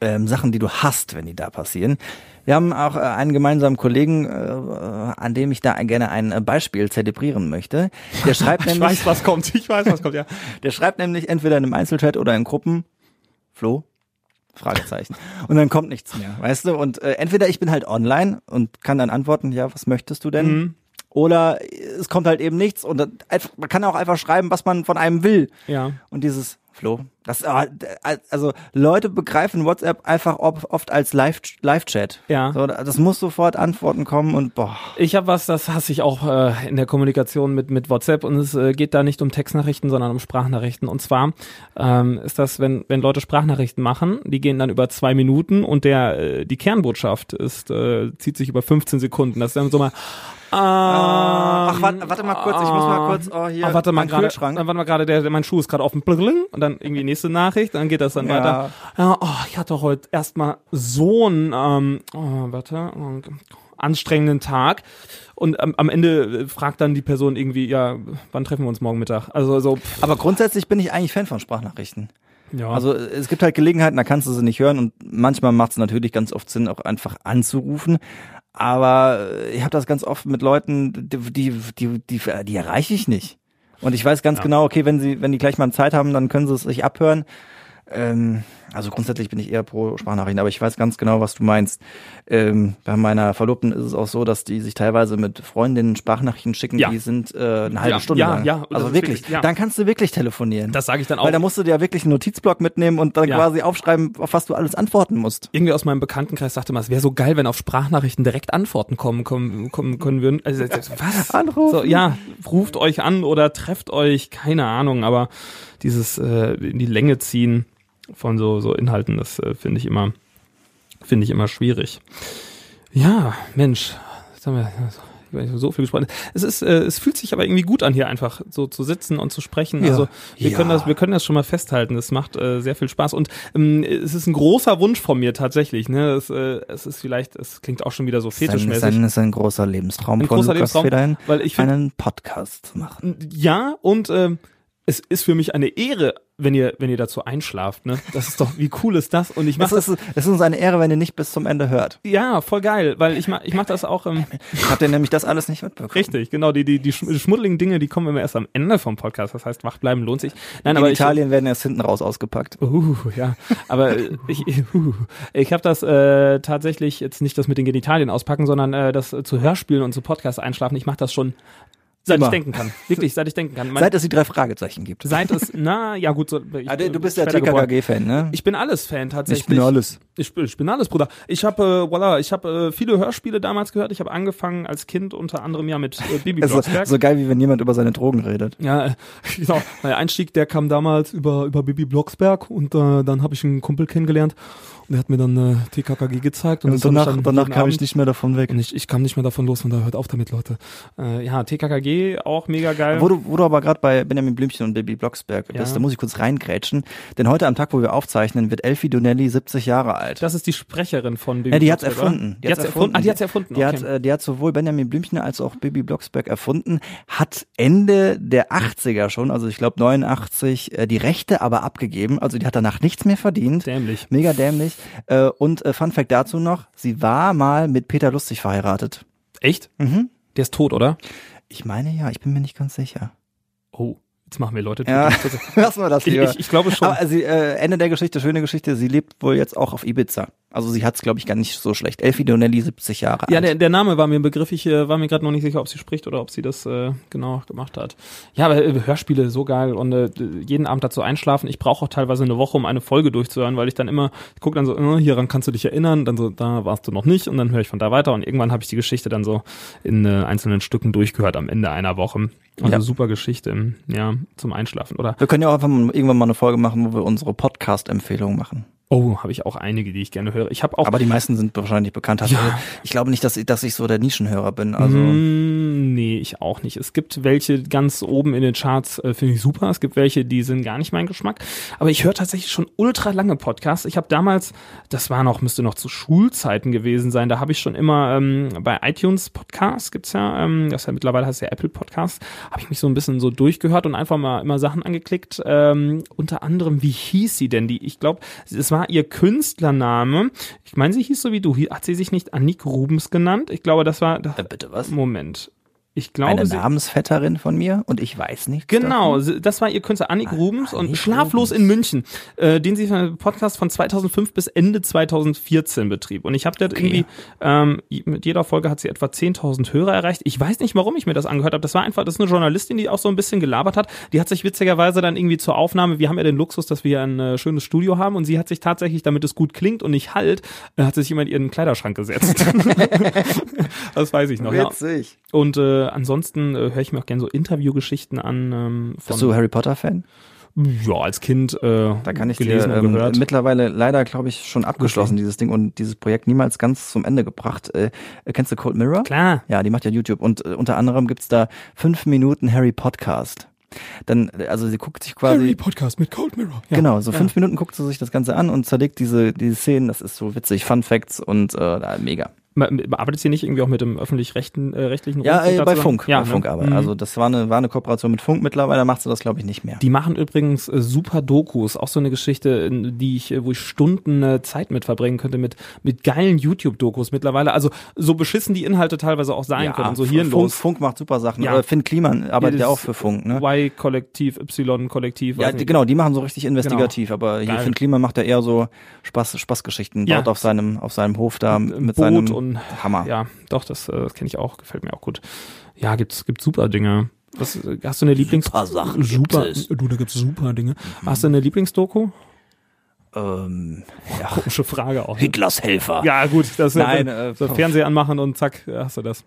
ähm, Sachen, die du hast, wenn die da passieren. Wir haben auch äh, einen gemeinsamen Kollegen, äh, an dem ich da gerne ein äh, Beispiel zelebrieren möchte. Der schreibt Ich nämlich, weiß, was kommt. Ich weiß, was kommt, ja. der schreibt nämlich entweder in einem Einzelchat oder in Gruppen, Flo? Fragezeichen. Und dann kommt nichts mehr, weißt du? Und äh, entweder ich bin halt online und kann dann antworten, ja, was möchtest du denn? Mhm. Oder es kommt halt eben nichts und man kann auch einfach schreiben, was man von einem will. Ja. Und dieses Flo, das ah, also Leute begreifen WhatsApp einfach oft als Live Live-Chat. Ja. So, das muss sofort Antworten kommen und boah. Ich habe was, das hasse ich auch äh, in der Kommunikation mit, mit WhatsApp und es äh, geht da nicht um Textnachrichten, sondern um Sprachnachrichten. Und zwar ähm, ist das, wenn, wenn Leute Sprachnachrichten machen, die gehen dann über zwei Minuten und der äh, die Kernbotschaft ist, äh, zieht sich über 15 Sekunden. Das ist dann so mal Ach, Ach, warte, warte mal kurz, ich muss mal kurz, oh, hier, Ah, warte mal gerade, Kühlschrank. warte mal gerade, der, der, mein Schuh ist gerade auf dem Bling und dann irgendwie nächste Nachricht, dann geht das dann Ja. weiter. Ja, oh, ich hatte heute erstmal so einen, ähm, oh, warte, äh, anstrengenden Tag und am, am Ende äh, fragt dann die Person irgendwie, ja, wann treffen wir uns morgen Mittag? Also so, pff, Aber grundsätzlich bin ich eigentlich Fan von Sprachnachrichten. ja, Also es gibt halt Gelegenheiten, da kannst du sie nicht hören und manchmal macht es natürlich ganz oft Sinn, auch einfach anzurufen. Aber äh, ich habe das ganz oft mit Leuten, die, die, die, die, die erreiche ich nicht. Und ich weiß ganz Ja. genau, okay, wenn sie, wenn die gleich mal Zeit haben, dann können sie es sich abhören. Ähm, also grundsätzlich bin ich eher pro Sprachnachrichten, aber ich weiß ganz genau, was du meinst. Ähm, bei meiner Verlobten ist es auch so, dass die sich teilweise mit Freundinnen Sprachnachrichten schicken, Ja. die sind äh, eine halbe Ja, Stunde ja, lang. ja, also wirklich, wirklich- ja. dann kannst du wirklich telefonieren. das sage ich dann auch. Weil da musst du dir ja wirklich einen Notizblock mitnehmen und dann quasi aufschreiben, auf was du alles antworten musst. irgendwie aus meinem Bekanntenkreis sagte mal, es wäre so geil, wenn auf Sprachnachrichten direkt Antworten kommen, kommen, kommen können würden. Also, was? Anrufen. So, ja, ruft euch an oder trefft euch, keine Ahnung, aber dieses äh, in die Länge ziehen von so, so Inhalten, das äh, finde ich immer, finde ich immer schwierig. Ja, Mensch, jetzt haben wir so viel gesprochen. Es ist, äh, es fühlt sich aber irgendwie gut an, hier einfach so zu sitzen und zu sprechen. Ja. Also wir Ja. können das, wir können das schon mal festhalten. Es macht äh, sehr viel Spaß und ähm, es ist ein großer Wunsch von mir tatsächlich. Ne, es, äh, es ist vielleicht, es klingt auch schon wieder so Das ist ein, fetischmäßig. ist ein großer Lebenstraum Ein von großer Lukas Lebenstraum, Federhin, weil ich find- einen Podcast zu machen. Ja, und ähm, es ist für mich eine Ehre, wenn ihr, wenn ihr dazu einschlaft. Ne? Das ist doch, wie cool ist das? Und ich Es mache das, ist, es ist uns eine Ehre, wenn ihr nicht bis zum Ende hört. ja, voll geil, weil ich mach, ich mach das auch ähm, Habt ihr nämlich das alles nicht mitbekommen? richtig, genau. Die, die, die schm- schmuddeligen Dinge, die kommen immer erst am Ende vom Podcast. Das heißt, wach bleiben lohnt sich. Nein, In aber ich, Italien werden erst hinten raus ausgepackt. Uh, ja, aber äh, ich, uh, ich habe das äh, tatsächlich jetzt nicht das mit den Genitalien auspacken, sondern äh, das äh, zu Hörspielen und zu Podcasts einschlafen. Ich mache das schon seit Immer. ich denken kann. Wirklich, seit ich denken kann. Mein, Seit es die drei Fragezeichen gibt. seit es, na ja gut, so, ich, Ah, du, bist der. TKKG-Fan, ne? Ich bin alles Fan tatsächlich. Ich bin alles. Ich, bin- ich bin alles, Bruder. Ich habe, äh, voilà, ich habe äh, viele Hörspiele damals gehört. Ich habe angefangen als Kind unter anderem ja mit äh, Bibi Also, Blocksberg. so geil, wie wenn jemand über seine Drogen redet. Ja, äh, genau. Mein Einstieg, der kam damals über, über Bibi Blocksberg und äh, dann habe ich einen Kumpel kennengelernt der hat mir dann äh, TKKG gezeigt. Und, Und ich danach, danach kam ich Abend- nicht mehr davon weg. Und ich, ich kam nicht mehr davon los und da hört auf damit, Leute. Äh, ja, TKKG auch mega geil. Wo du, wo du aber gerade bei Benjamin Blümchen und Baby Blocksberg bist, Ja. da muss ich kurz reingrätschen. Denn heute am Tag, wo wir aufzeichnen, wird Elfie Donnelly 70 Jahre alt. das ist die Sprecherin von Baby Ja, die hat's erfunden. Die, hat's erfunden. Ah, die hat's erfunden. Die, okay. hat, äh, die hat sowohl Benjamin Blümchen als auch Bibi Blocksberg erfunden, hat Ende der 80er schon, also ich glaube 89, äh, die Rechte aber abgegeben. Also die hat danach nichts mehr verdient. Dämlich. Mega dämlich. Äh, und äh, Fun Fact dazu noch, sie war mal mit Peter Lustig verheiratet. Echt? Mhm. Der ist tot, oder? Ich meine ja, ich bin mir nicht ganz sicher. Oh, jetzt machen wir Leute. Ja, lassen wir das Ich, lieber. ich, ich glaube schon. Aber sie, äh, Ende der Geschichte, schöne Geschichte, sie lebt wohl jetzt auch auf Ibiza. Also sie hat's, glaube ich, gar nicht so schlecht. Elfie Donnelly, 70 Jahre Ja, alt. der, der Name war mir ein Begriff. Ich äh, war mir gerade noch nicht sicher, ob sie spricht oder ob sie das äh, genau gemacht hat. Ja, aber äh, Hörspiele so geil und äh, jeden Abend dazu einschlafen. Ich brauche auch teilweise eine Woche, um eine Folge durchzuhören, weil ich dann immer ich gucke dann so, äh, hieran kannst du dich erinnern, dann so, da warst du noch nicht und dann höre ich von da weiter und irgendwann habe ich die Geschichte dann so in äh, einzelnen Stücken durchgehört am Ende einer Woche. Also Ja. super Geschichte, ja, zum Einschlafen oder Wir können ja auch einfach irgendwann mal eine Folge machen, wo wir unsere Podcast-Empfehlungen machen. Oh, habe ich auch einige, die ich gerne höre. Ich habe auch Aber die meisten sind wahrscheinlich bekannt. Also, Ja. Ich glaube nicht, dass ich, dass ich so der Nischenhörer bin. Also Mm, nee, ich auch nicht. Es gibt welche ganz oben in den Charts, äh, finde ich super. Es gibt welche, die sind gar nicht mein Geschmack. Aber ich höre tatsächlich schon ultra lange Podcasts. Ich habe damals, das war noch, müsste noch zu Schulzeiten gewesen sein, da habe ich schon immer ähm, bei iTunes Podcasts gibt's ja, ähm, das ja mittlerweile heißt ja Apple Podcasts, habe ich mich so ein bisschen so durchgehört und einfach mal immer Sachen angeklickt. Ähm, unter anderem, wie hieß sie denn? Die, ich glaube, es war ihr Künstlername. Ich meine, sie hieß so wie du. Hat sie sich nicht Annik Rubens genannt? Ich glaube, das war. Das, Äh, bitte was? Moment. Ich glaube, Eine Namensvetterin von mir und ich weiß nicht. Genau, sie- das war ihr Künstler Annik Rubens und Annik Schlaflos Rubens. in München, äh, den sie für einen Podcast von 2005 bis Ende 2014 betrieb. Und ich habe dort irgendwie, ähm, mit jeder Folge hat sie etwa 10.000 Hörer erreicht. Ich weiß nicht, warum ich mir das angehört habe. Das war einfach, das ist eine Journalistin, die auch so ein bisschen gelabert hat. Die hat sich witzigerweise dann irgendwie zur Aufnahme, wir haben ja den Luxus, dass wir hier ein äh, schönes Studio haben und sie hat sich tatsächlich, damit es gut klingt und nicht halt, äh, hat sich immer in ihren Kleiderschrank gesetzt. das weiß ich noch, ja. Witzig. Und äh, ansonsten äh, höre ich mir auch gerne so Interviewgeschichten an. Ähm, von, Bist du Harry Potter Fan? ja, als Kind äh, Da kann ich dir gelesen und ähm, gehört. mittlerweile leider, glaube ich, schon abgeschlossen, Okay. dieses Ding und dieses Projekt niemals ganz zum Ende gebracht. Äh, kennst du Cold Mirror? Klar. Ja, die macht ja YouTube und äh, unter anderem gibt's da fünf Minuten Harry Podcast. Dann, äh, also sie guckt sich quasi Podcast mit Cold Mirror. Ja. Genau, so fünf Minuten guckt sie sich das Ganze an und zerlegt diese, diese Szenen. Das ist so witzig, Fun Facts und äh, mega. Arbeitet sie nicht irgendwie auch mit dem öffentlich-rechtlichen äh, rechtlichen Ja, äh, bei? Funk, ja, bei ne? Funk aber. Mhm. Also das war eine, war eine Kooperation mit Funk. Mittlerweile macht sie das, glaube ich, nicht mehr. Die machen übrigens äh, super Dokus, auch so eine Geschichte, in die ich, äh, wo ich Stunden äh, Zeit mit verbringen könnte, mit, mit geilen YouTube-Dokus mittlerweile. Also so beschissen die Inhalte teilweise auch sein können, so Funk, hirnlos. Funk macht super Sachen. Ja. Ja. Finn Kliman arbeitet ja auch für Funk, ne? Y-Kollektiv, Y-Kollektiv. Ja, die, genau, die machen so richtig investigativ, aber hier Geil. Finn Kliman macht ja eher so Spaß, Spaßgeschichten, Ja. baut auf seinem, auf seinem Hof da Im mit Boot seinem und Hammer. Ja, doch, das, äh, das kenne ich auch, gefällt mir auch gut. Ja, gibt's gibt super Dinge. Was, hast du eine Lieblings Super Sachen super gibt es. Du, da gibt's super Dinge. Hast du eine Lieblingsdoku? Ähm, ja. Komische Frage auch. ne? Hitlers Helfer. Ja, gut, das ist Nein, ja, äh, so Fernseher anmachen und zack, äh, hast du das.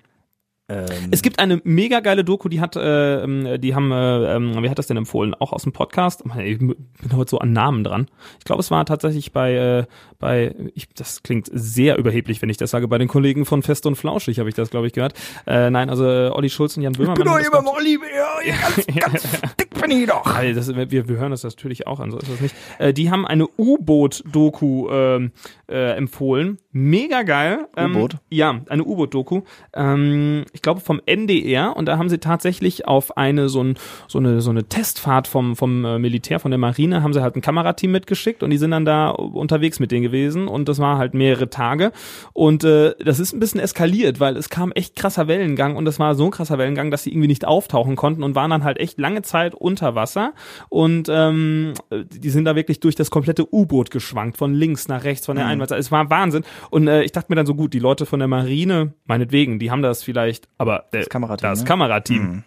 Ähm, Es gibt eine mega geile Doku, die hat, äh, ähm, die haben, äh, ähm, wer hat das denn empfohlen? Auch aus dem Podcast. Mann, Ich bin heute so an Namen dran. Ich glaube, es war tatsächlich bei, äh, bei, ich, das klingt sehr überheblich, wenn ich das sage, bei den Kollegen von Fest und Flauschig habe ich das, glaube ich, gehört. Äh, nein, also äh, Olli Schulz und Jan Böhmermann. haben das gehabt. Oliver, ganz, ganz dick bin ich doch. Also das, wir, wir hören das natürlich auch an, so ist das nicht. Äh, die haben eine U-Boot-Doku ähm, äh, empfohlen. Mega geil. Ähm, U-Boot? Ja, eine U-Boot-Doku. Ähm, ich glaube vom NDR und da haben sie tatsächlich auf eine so, ein, so eine so eine Testfahrt vom vom äh, Militär, von der Marine, haben sie halt ein Kamerateam mitgeschickt und die sind dann da unterwegs mit denen gewesen und das war halt mehrere Tage und äh, das ist ein bisschen eskaliert, weil es kam echt krasser Wellengang und das war so ein krasser Wellengang, dass sie irgendwie nicht auftauchen konnten und waren dann halt echt lange Zeit unter Wasser und ähm, die sind da wirklich durch das komplette U-Boot geschwankt, von links nach rechts, von der einen Seite. Es war Wahnsinn und äh, ich dachte mir dann so gut, die Leute von der Marine, meinetwegen, die haben das vielleicht, aber der, Das Kamerateam, das ne? Kamerateam.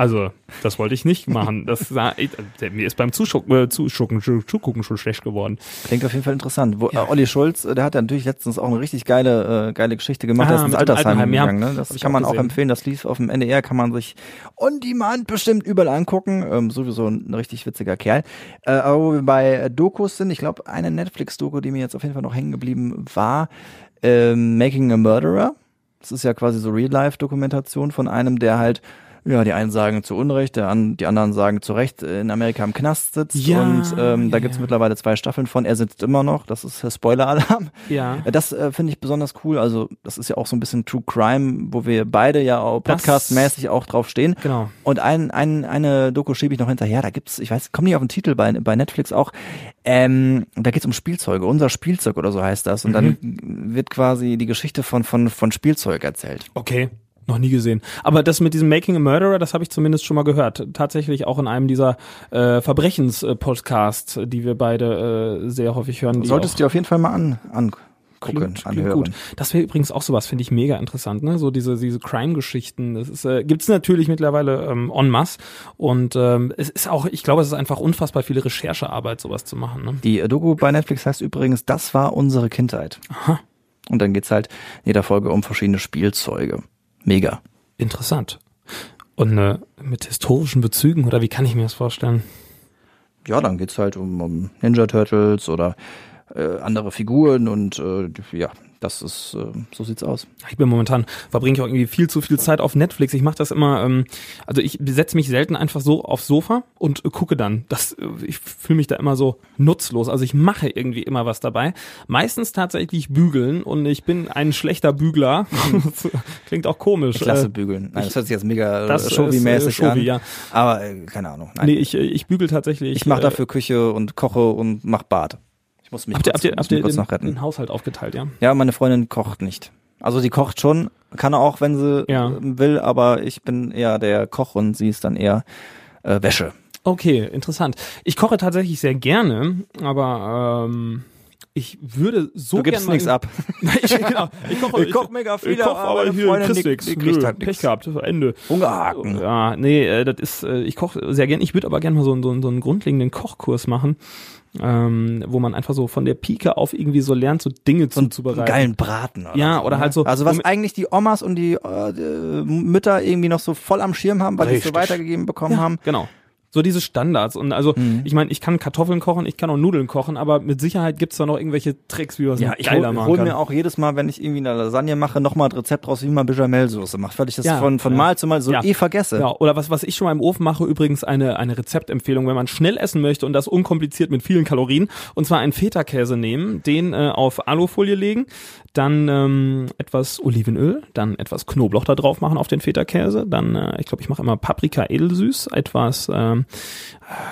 Also, das wollte ich nicht machen. Das sah, ich, der, mir ist beim Zuschucken, äh, Zuschucken, Zugucken schon schlecht geworden. Klingt auf jeden Fall interessant. Wo, äh, Olli Schulz, äh, der hat ja natürlich letztens auch eine richtig geile, äh, geile Geschichte gemacht. Ah, der ist ins Altersheim Altenheim, ja. gegangen. Ne? Das kann auch man auch gesehen. empfehlen. Das lief auf dem NDR, kann man sich on demand bestimmt überall angucken. Ähm, sowieso ein richtig witziger Kerl. Äh, aber wo wir bei Dokus sind, ich glaube, eine Netflix-Doku, die mir jetzt auf jeden Fall noch hängen geblieben war, ähm, Making a Murderer. Das ist ja quasi so Real-Life-Dokumentation von einem, der halt ja, die einen sagen zu Unrecht, der an, die anderen sagen zu Recht, äh, in Amerika im Knast sitzt. Ja, und ähm, da ja, gibt's ja. mittlerweile zwei Staffeln von. Er sitzt immer noch. Das ist Spoiler-Alarm. Ja. Äh, Das äh, finde ich besonders cool. Also das ist ja auch so ein bisschen True Crime, wo wir beide ja auch podcastmäßig auch drauf stehen. Genau. Und ein, ein, eine Doku schiebe ich noch hinterher. Da gibt's, ich weiß, komm nicht auf den Titel bei, bei Netflix auch. Ähm, da geht's um Spielzeuge. Unser Spielzeug oder so heißt das. Und dann wird quasi die Geschichte von, von, von Spielzeug erzählt. Okay. Noch nie gesehen. Aber das mit diesem Making a Murderer, das habe ich zumindest schon mal gehört. Tatsächlich auch in einem dieser äh, Verbrechens-Podcasts, die wir beide äh, sehr häufig hören. Solltest du dir auf jeden Fall mal an, angucken, Klingt, klingt anhören. gut. Das wäre übrigens auch sowas, finde ich mega interessant, ne? So diese diese Crime-Geschichten. Das ist äh, gibt's natürlich mittlerweile ähm, en masse und ähm, es ist auch, ich glaube, es ist einfach unfassbar viele Recherchearbeit, sowas zu machen. Ne? Die äh, Doku bei Netflix heißt übrigens, das war unsere Kindheit. Aha. Und dann geht's halt in jeder Folge um verschiedene Spielzeuge. Mega. Interessant. Und äh, mit historischen Bezügen oder wie kann ich mir das vorstellen? Ja, dann geht's halt um, um Ninja Turtles oder äh, andere Figuren und äh, ja, das ist, äh, so sieht's aus. Ich bin momentan, verbringe ich auch irgendwie viel zu viel Zeit auf Netflix. Ich mache das immer, ähm, also ich setze mich selten einfach so aufs Sofa und äh, gucke dann. Das, äh, ich fühle mich da immer so nutzlos. Also ich mache irgendwie immer was dabei. Meistens tatsächlich bügeln und ich bin ein schlechter Bügler. Klingt auch komisch. Klasse Äh, bügeln. Nein, das hört sich jetzt mega das das äh, Showy, an. ja. Aber äh, keine Ahnung. Nein. nee, ich, äh, ich bügel tatsächlich. ich mache äh, dafür Küche und koche und mach Bad. Ich muss mich Habt kurz, ihr, habt ihr kurz den, noch retten. den Haushalt aufgeteilt, ja? Ja, meine Freundin kocht nicht. Also die kocht schon, kann auch, wenn sie Ja. äh, will, aber ich bin eher der Koch und sie ist dann eher äh, Wäsche. Okay, interessant. Ich koche tatsächlich sehr gerne, aber ähm, ich würde so Du gibst nichts ab. ich, genau, ich koche, Ich koch mega viel, ich koch, aber aber meine hier Freundin, kriegst die- nix. die kriegt Nö, halt. Pech gehabt, Ende. Hungerhaken. Ja, nee, äh, das ist, äh, ich koche sehr gern. Ich würde aber gerne mal so, so, so einen grundlegenden Kochkurs machen, ähm, wo man einfach so von der Pike auf irgendwie so lernt, so Dinge So einen zuzubereiten. geilen Braten. Oder Ja, so, oder ne? halt so- Also was eigentlich die Omas und die äh, Mütter irgendwie noch so voll am Schirm haben, weil die es so weitergegeben bekommen ja, haben. Genau. So diese Standards. Und also, Mhm. ich meine, ich kann Kartoffeln kochen, ich kann auch Nudeln kochen, aber mit Sicherheit gibt's da noch irgendwelche Tricks, wie man es Ja, ich geiler hol, machen hol kann. mir auch jedes Mal, wenn ich irgendwie eine Lasagne mache, nochmal ein Rezept raus, wie man Bechamelsoße macht, weil ich das Ja, von, von ja. Mal zu Mal so Ja. eh vergesse. Ja, oder was, was ich schon mal im Ofen mache, übrigens eine, eine Rezeptempfehlung, wenn man schnell essen möchte und das unkompliziert mit vielen Kalorien. Und zwar einen Feta-Käse nehmen, den äh, auf Alufolie legen, dann ähm, etwas Olivenöl, dann etwas Knoblauch da drauf machen auf den Feta-Käse, dann, äh, ich glaube, ich mache immer Paprika edelsüß, etwas ähm,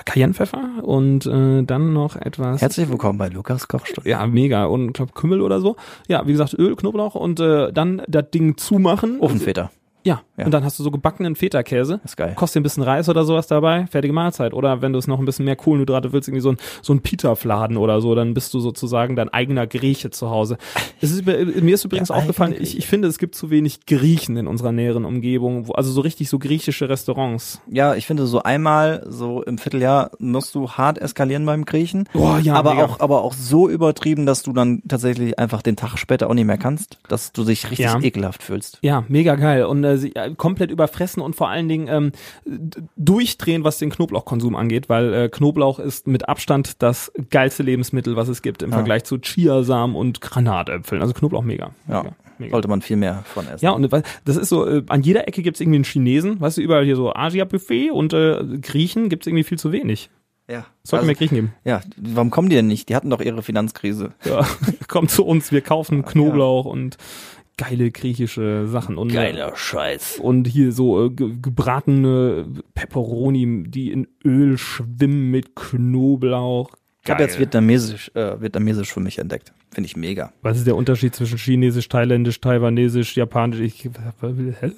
Cayennepfeffer und äh, dann noch etwas Herzlich willkommen bei Lukas Kochstunde. ja, mega. Und ich glaube Kümmel oder so. Ja, wie gesagt, Öl, Knoblauch und äh, dann das Ding zumachen. Ofenfeta. Ja. Ja. Und dann hast du so gebackenen Feta-Käse. Ist geil. Kostet ein bisschen Reis oder sowas dabei, fertige Mahlzeit. Oder wenn du es noch ein bisschen mehr Kohlenhydrate willst, irgendwie so ein, so ein Pita-Fladen oder so, dann bist du sozusagen dein eigener Grieche zu Hause. Es ist, mir ist übrigens Der aufgefallen, ich, ich finde, es gibt zu wenig Griechen in unserer näheren Umgebung. Wo, also so richtig so griechische Restaurants. Ja, ich finde so einmal so im Vierteljahr musst du hart eskalieren beim Griechen. Boah, ja, aber mega. auch, aber auch so übertrieben, dass du dann tatsächlich einfach den Tag später auch nicht mehr kannst, dass du dich richtig Ja. ekelhaft fühlst. Ja, mega geil. Und äh, sie, äh, komplett überfressen und vor allen Dingen ähm, durchdrehen, was den Knoblauchkonsum angeht, weil äh, Knoblauch ist mit Abstand das geilste Lebensmittel, was es gibt im Ja. Vergleich zu Chiasamen und Granatäpfeln. Also Knoblauch mega. Ja. mega, mega. Sollte man viel mehr von essen. Ja, und das ist so, äh, an jeder Ecke gibt's irgendwie einen Chinesen, weißt du, überall hier so Asia-Buffet und äh, Griechen gibt's irgendwie viel zu wenig. ja. Sollte Also, mehr Griechen geben. ja, warum kommen die denn nicht? Die hatten doch ihre Finanzkrise. Ja, kommt zu uns, wir kaufen Knoblauch und geile griechische Sachen. Und, äh, Scheiß. und hier so äh, ge gebratene Peperoni, die in Öl schwimmen mit Knoblauch. Ich habe jetzt vietnamesisch, äh, vietnamesisch für mich entdeckt. Finde ich mega. Was ist der Unterschied zwischen Chinesisch, Thailändisch, Taiwanesisch, Japanisch? Ich, hä?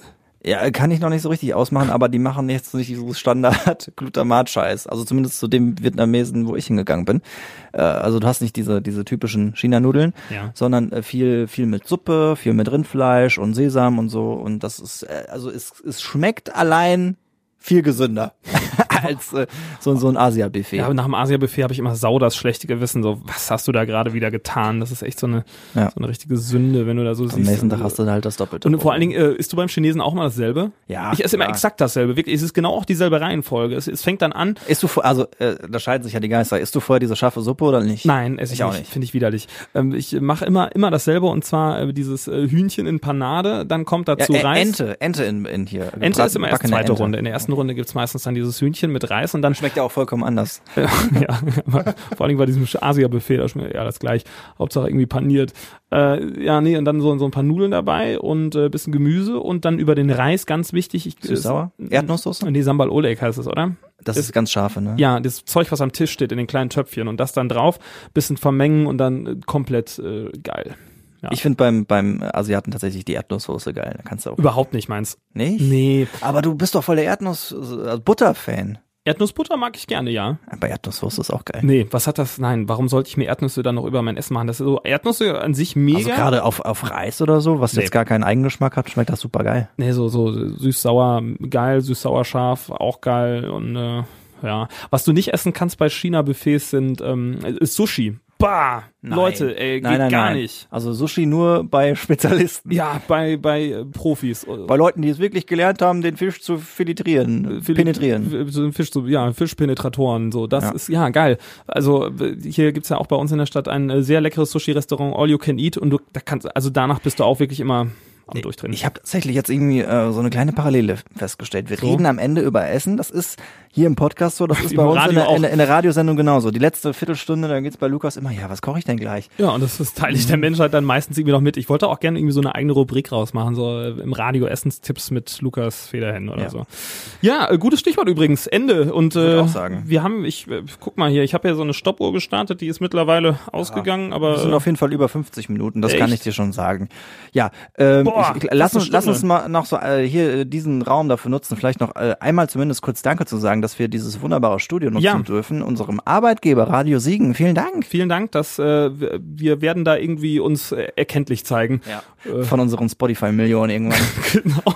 Ja, kann ich noch nicht so richtig ausmachen, aber die machen jetzt nicht so Standard Glutamat-Scheiß. Also zumindest zu dem Vietnamesen, wo ich hingegangen bin. Äh, also du hast nicht diese, diese typischen China-Nudeln, Ja. sondern äh, viel, viel mit Suppe, viel mit Rindfleisch und Sesam und so. Und das ist, äh, also es, es schmeckt allein viel gesünder als äh, so, so ein Asia-Buffet. Ja, aber nach dem Asia-Buffet habe ich immer sau das schlechte Gewissen. So, was hast du da gerade wieder getan? Das ist echt so eine, Ja. so eine richtige Sünde, wenn du da so Am siehst. nächsten Tag hast du halt das Doppelte. und vor allen Dingen, äh, isst du beim Chinesen auch mal dasselbe? Ja, Ich esse immer klar. exakt dasselbe. Wirklich, es ist genau auch dieselbe Reihenfolge. Es, es fängt dann an, Isst du also äh, da scheiden sich ja die Geister. Isst du vorher diese scharfe Suppe oder nicht? Nein, esse ich, Ich auch nicht. Finde ich widerlich. Ähm, ich mache immer immer dasselbe und zwar äh, dieses äh, Hühnchen in Panade, dann kommt Ja, dazu äh, Reis. Ente, Ente in, in hier. Ente ist immer erst zweite Ente. Runde. In der ersten Runde gibt's meistens dann dieses Hühnchen mit Reis und dann Schmeckt ja auch vollkommen anders. ja, vor allem bei diesem Asia-Buffet, da schmeckt ja das gleich. Hauptsache irgendwie paniert. Äh, ja, nee, und dann so, so ein paar Nudeln dabei und äh, bisschen Gemüse und dann über den Reis, ganz wichtig. Ich, Süß-sauer? ist- Erdnusssoße? Nee, Sambal Oleg heißt es, oder? Das ist, ganz scharfe, ne? Ja, das Zeug, was am Tisch steht in den kleinen Töpfchen und das dann drauf, bisschen vermengen und dann äh, komplett äh, geil. Ja. Ich finde beim, beim Asiaten tatsächlich die Erdnusssoße geil. Da kannst du auch. Überhaupt nicht meins. Nicht? Nee. Aber du bist doch voll der Erdnuss, äh, Butter-Fan. Erdnussbutter mag ich gerne, ja. Aber Erdnusssoße ist auch geil. Nee, was hat das? Nein, warum sollte ich mir Erdnüsse dann noch über mein Essen machen? Das ist so Erdnüsse an sich mega. Also gerade auf, auf Reis oder so, was Nee. jetzt gar keinen Eigengeschmack hat, schmeckt das super geil. Nee, so, so süß-sauer, geil, süß-sauer scharf, auch geil und äh, ja. Was du nicht essen kannst bei China-Buffets sind ähm, ist Sushi. Bah, Nein. Leute, ey, geht nein, nein, gar nicht. Also Sushi nur bei Spezialisten. Ja, bei, bei äh, Profis. Bei Leuten, die es wirklich gelernt haben, den Fisch zu filtrieren, Philipp- penetrieren. So ein Fisch, so, ja, Fischpenetratoren, so. Das Ja. ist, ja, geil. Also, äh, hier gibt's ja auch bei uns in der Stadt ein äh, sehr leckeres Sushi-Restaurant, All You Can Eat, und du, da kannst, also danach bist du auch wirklich immer am Durchdrehen. Ich habe tatsächlich jetzt irgendwie äh, so eine kleine Parallele festgestellt. Wir So. reden am Ende über Essen. Das ist hier im Podcast so, das ist Im bei uns in Radio der, in, der, in der Radiosendung genauso. Die letzte Viertelstunde, da geht's bei Lukas immer, ja, was koche ich denn gleich? Ja, und das ist teile ich der Menschheit dann meistens irgendwie noch mit. Ich wollte auch gerne irgendwie so eine eigene Rubrik rausmachen, so äh, im Radio Essenstipps mit Lukas Federhen oder Ja. so. Ja, äh, gutes Stichwort übrigens, Ende. Und äh, auch sagen. wir haben, ich äh, guck mal hier, ich habe ja so eine Stoppuhr gestartet, die ist mittlerweile ausgegangen, aber Das sind äh, auf jeden Fall über 50 Minuten, das Echt? kann ich dir schon sagen. Ja, ähm, Boah, ich, ich, lass, uns, lass uns mal noch so äh, hier äh, diesen Raum dafür nutzen, vielleicht noch äh, einmal zumindest kurz Danke zu sagen, dass wir dieses wunderbare Studio nutzen Ja. dürfen, unserem Arbeitgeber Radio Siegen. Vielen Dank. vielen Dank, dass äh, wir- werden da irgendwie uns äh, erkenntlich zeigen. Ja. Von unseren Spotify-Millionen irgendwann. Genau.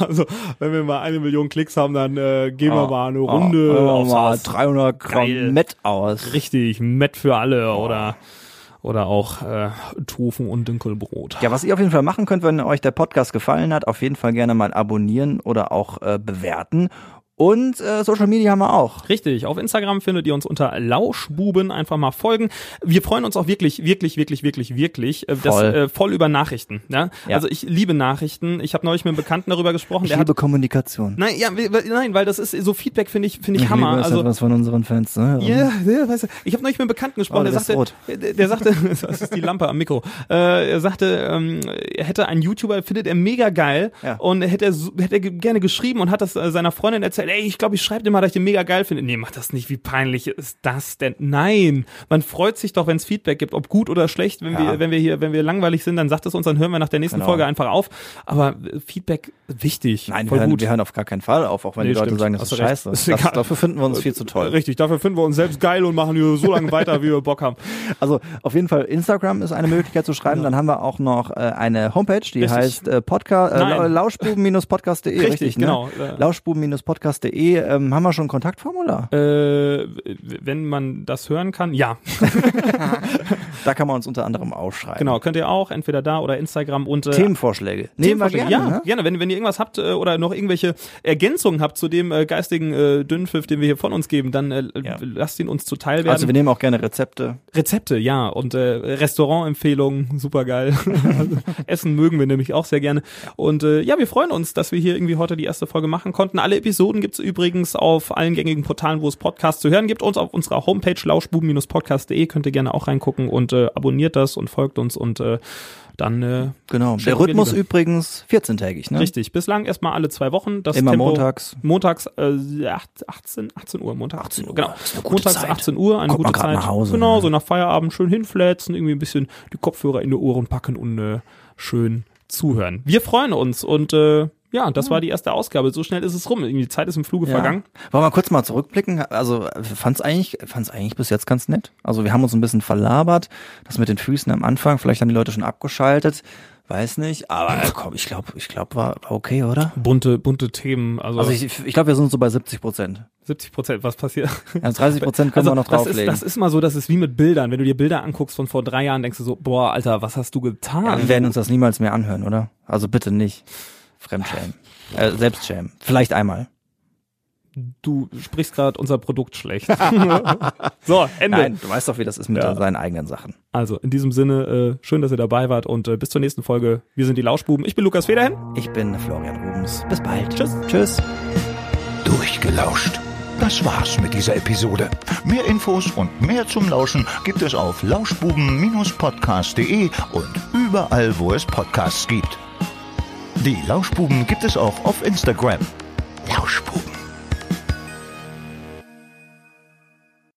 Also, wenn wir mal eine Million Klicks haben, dann äh, gehen wir mal eine Runde oh, aufs mal Haus. 300 Gramm. Met aus. Richtig, Met für alle oder oder auch äh, Tofu und Dinkelbrot. Ja, was ihr auf jeden Fall machen könnt, wenn euch der Podcast gefallen hat, auf jeden Fall gerne mal abonnieren oder auch äh, bewerten. Und äh, Social Media haben wir auch. Richtig, auf Instagram findet ihr uns unter Lauschbuben, einfach mal folgen. Wir freuen uns auch wirklich, wirklich, wirklich, wirklich, wirklich äh, das, Voll. äh, voll über Nachrichten. Ja? Ja. Also ich liebe Nachrichten. Ich habe neulich mit einem Bekannten darüber gesprochen. Ich der liebe hat, Kommunikation. nein, ja, weil- nein, weil das ist so Feedback finde ich finde ich, Ich Hammer. liebe also etwas von unseren Fans. Ne? Ja, ja, weißt du, ich habe neulich mit einem Bekannten gesprochen, Oh, der der ist sagte, der, der sagte, das ist die Lampe am Mikro, äh, er sagte, ähm, er hätte einen YouTuber, findet er mega geil Ja. und hätte er, hätte er ge- gerne geschrieben und hat das äh, seiner Freundin erzählt, ey, ich glaube, ich schreibe dir mal, dass ich den mega geil finde. Nee, mach das nicht, wie peinlich ist das denn? Nein, man freut sich doch, wenn es Feedback gibt, ob gut oder schlecht, wenn Ja. wir, wenn wir hier, wenn wir langweilig sind, dann sagt es uns, dann hören wir nach der nächsten Genau. Folge einfach auf, aber äh, Feedback wichtig, Nein, wir hören, gut. wir hören auf gar keinen Fall auf, auch wenn Nee, die Leute stimmt. sagen, das Hast ist scheiße. Ist Das, dafür finden wir uns viel zu toll. Richtig, dafür finden wir uns selbst geil und machen so lange weiter, wie wir Bock haben. Also auf jeden Fall Instagram ist eine Möglichkeit zu schreiben. Dann haben wir auch noch äh, eine Homepage, die Richtig. heißt äh, Podcast, äh, lauschbuben-podcast.de. Richtig, Richtig, ne? genau. Äh, Lauschbuben-podcast.de. Ähm, haben wir schon ein Kontaktformular? Äh, wenn man das hören kann, ja. Da kann man uns unter anderem aufschreiben. Genau, könnt ihr auch, entweder da oder Instagram und äh, Themenvorschläge. Nehmen wir Themenvorschläge. gerne. ja, ne? gerne. Wenn, wenn ihr irgendwas habt äh, oder noch irgendwelche Ergänzungen habt zu dem äh, geistigen äh, Dünnpfiff, den wir hier von uns geben, dann äh, Ja. lasst ihn uns zuteil werden. Also wir nehmen auch gerne Rezepte. Rezepte, ja, und äh, Restaurantempfehlungen, super geil. also, Essen mögen wir nämlich auch sehr gerne. Und äh, ja, wir freuen uns, dass wir hier irgendwie heute die erste Folge machen konnten. Alle Episoden gibt's übrigens auf allen gängigen Portalen, wo es Podcasts zu hören gibt. Uns auf unserer Homepage lauschbuben-podcast.de könnt ihr gerne auch reingucken und äh, abonniert das und folgt uns und äh, dann äh, Genau. Der Rhythmus übrigens 14-tägig, ne? richtig. Bislang erstmal alle zwei Wochen. Das Immer Tempo, montags. Montags äh, acht- 18, 18 Uhr, Montag 18 Uhr, Genau. Montags Zeit. 18 Uhr, eine Kommt gute Zeit. nach Hause, genau, ne? so nach Feierabend schön hinflätzen, irgendwie ein bisschen die Kopfhörer in die Ohren packen und äh, schön zuhören. Wir freuen uns und äh, ja, das war die erste Ausgabe. So schnell ist es rum. Die Zeit ist im Fluge vergangen. Wollen wir kurz mal zurückblicken? Also fand's eigentlich, fand's eigentlich bis jetzt ganz nett. Also wir haben uns ein bisschen verlabert. Das mit den Füßen am Anfang, vielleicht haben die Leute schon abgeschaltet. Weiß nicht, aber komm, ich glaube, ich glaube, war, war okay, oder? Bunte, bunte Themen. Also, Also ich, ich glaube, wir sind so bei 70 Prozent. 70 Prozent, was passiert? Also 30 Prozent können wir noch das ist, drauflegen. das ist mal so, das ist wie mit Bildern. Wenn du dir Bilder anguckst von vor drei Jahren, denkst du so, boah, Alter, was hast du getan? ja, wir werden uns das niemals mehr anhören, oder? Also bitte nicht. Fremdschämen. Äh, Selbstschämen. Vielleicht einmal. du sprichst gerade unser Produkt schlecht. so, Ende. Nein, du weißt doch, wie das ist mit Ja. seinen eigenen Sachen. Also, in diesem Sinne, äh, schön, dass ihr dabei wart und äh, bis zur nächsten Folge. Wir sind die Lauschbuben. Ich bin Lukas Federhen. Ich bin Florian Rubens. Bis bald. Tschüss. Tschüss. Durchgelauscht. Das war's mit dieser Episode. Mehr Infos und mehr zum Lauschen gibt es auf lauschbuben-podcast.de und überall, wo es Podcasts gibt. Die Lauschbuben gibt es auch auf Instagram. Lauschbuben.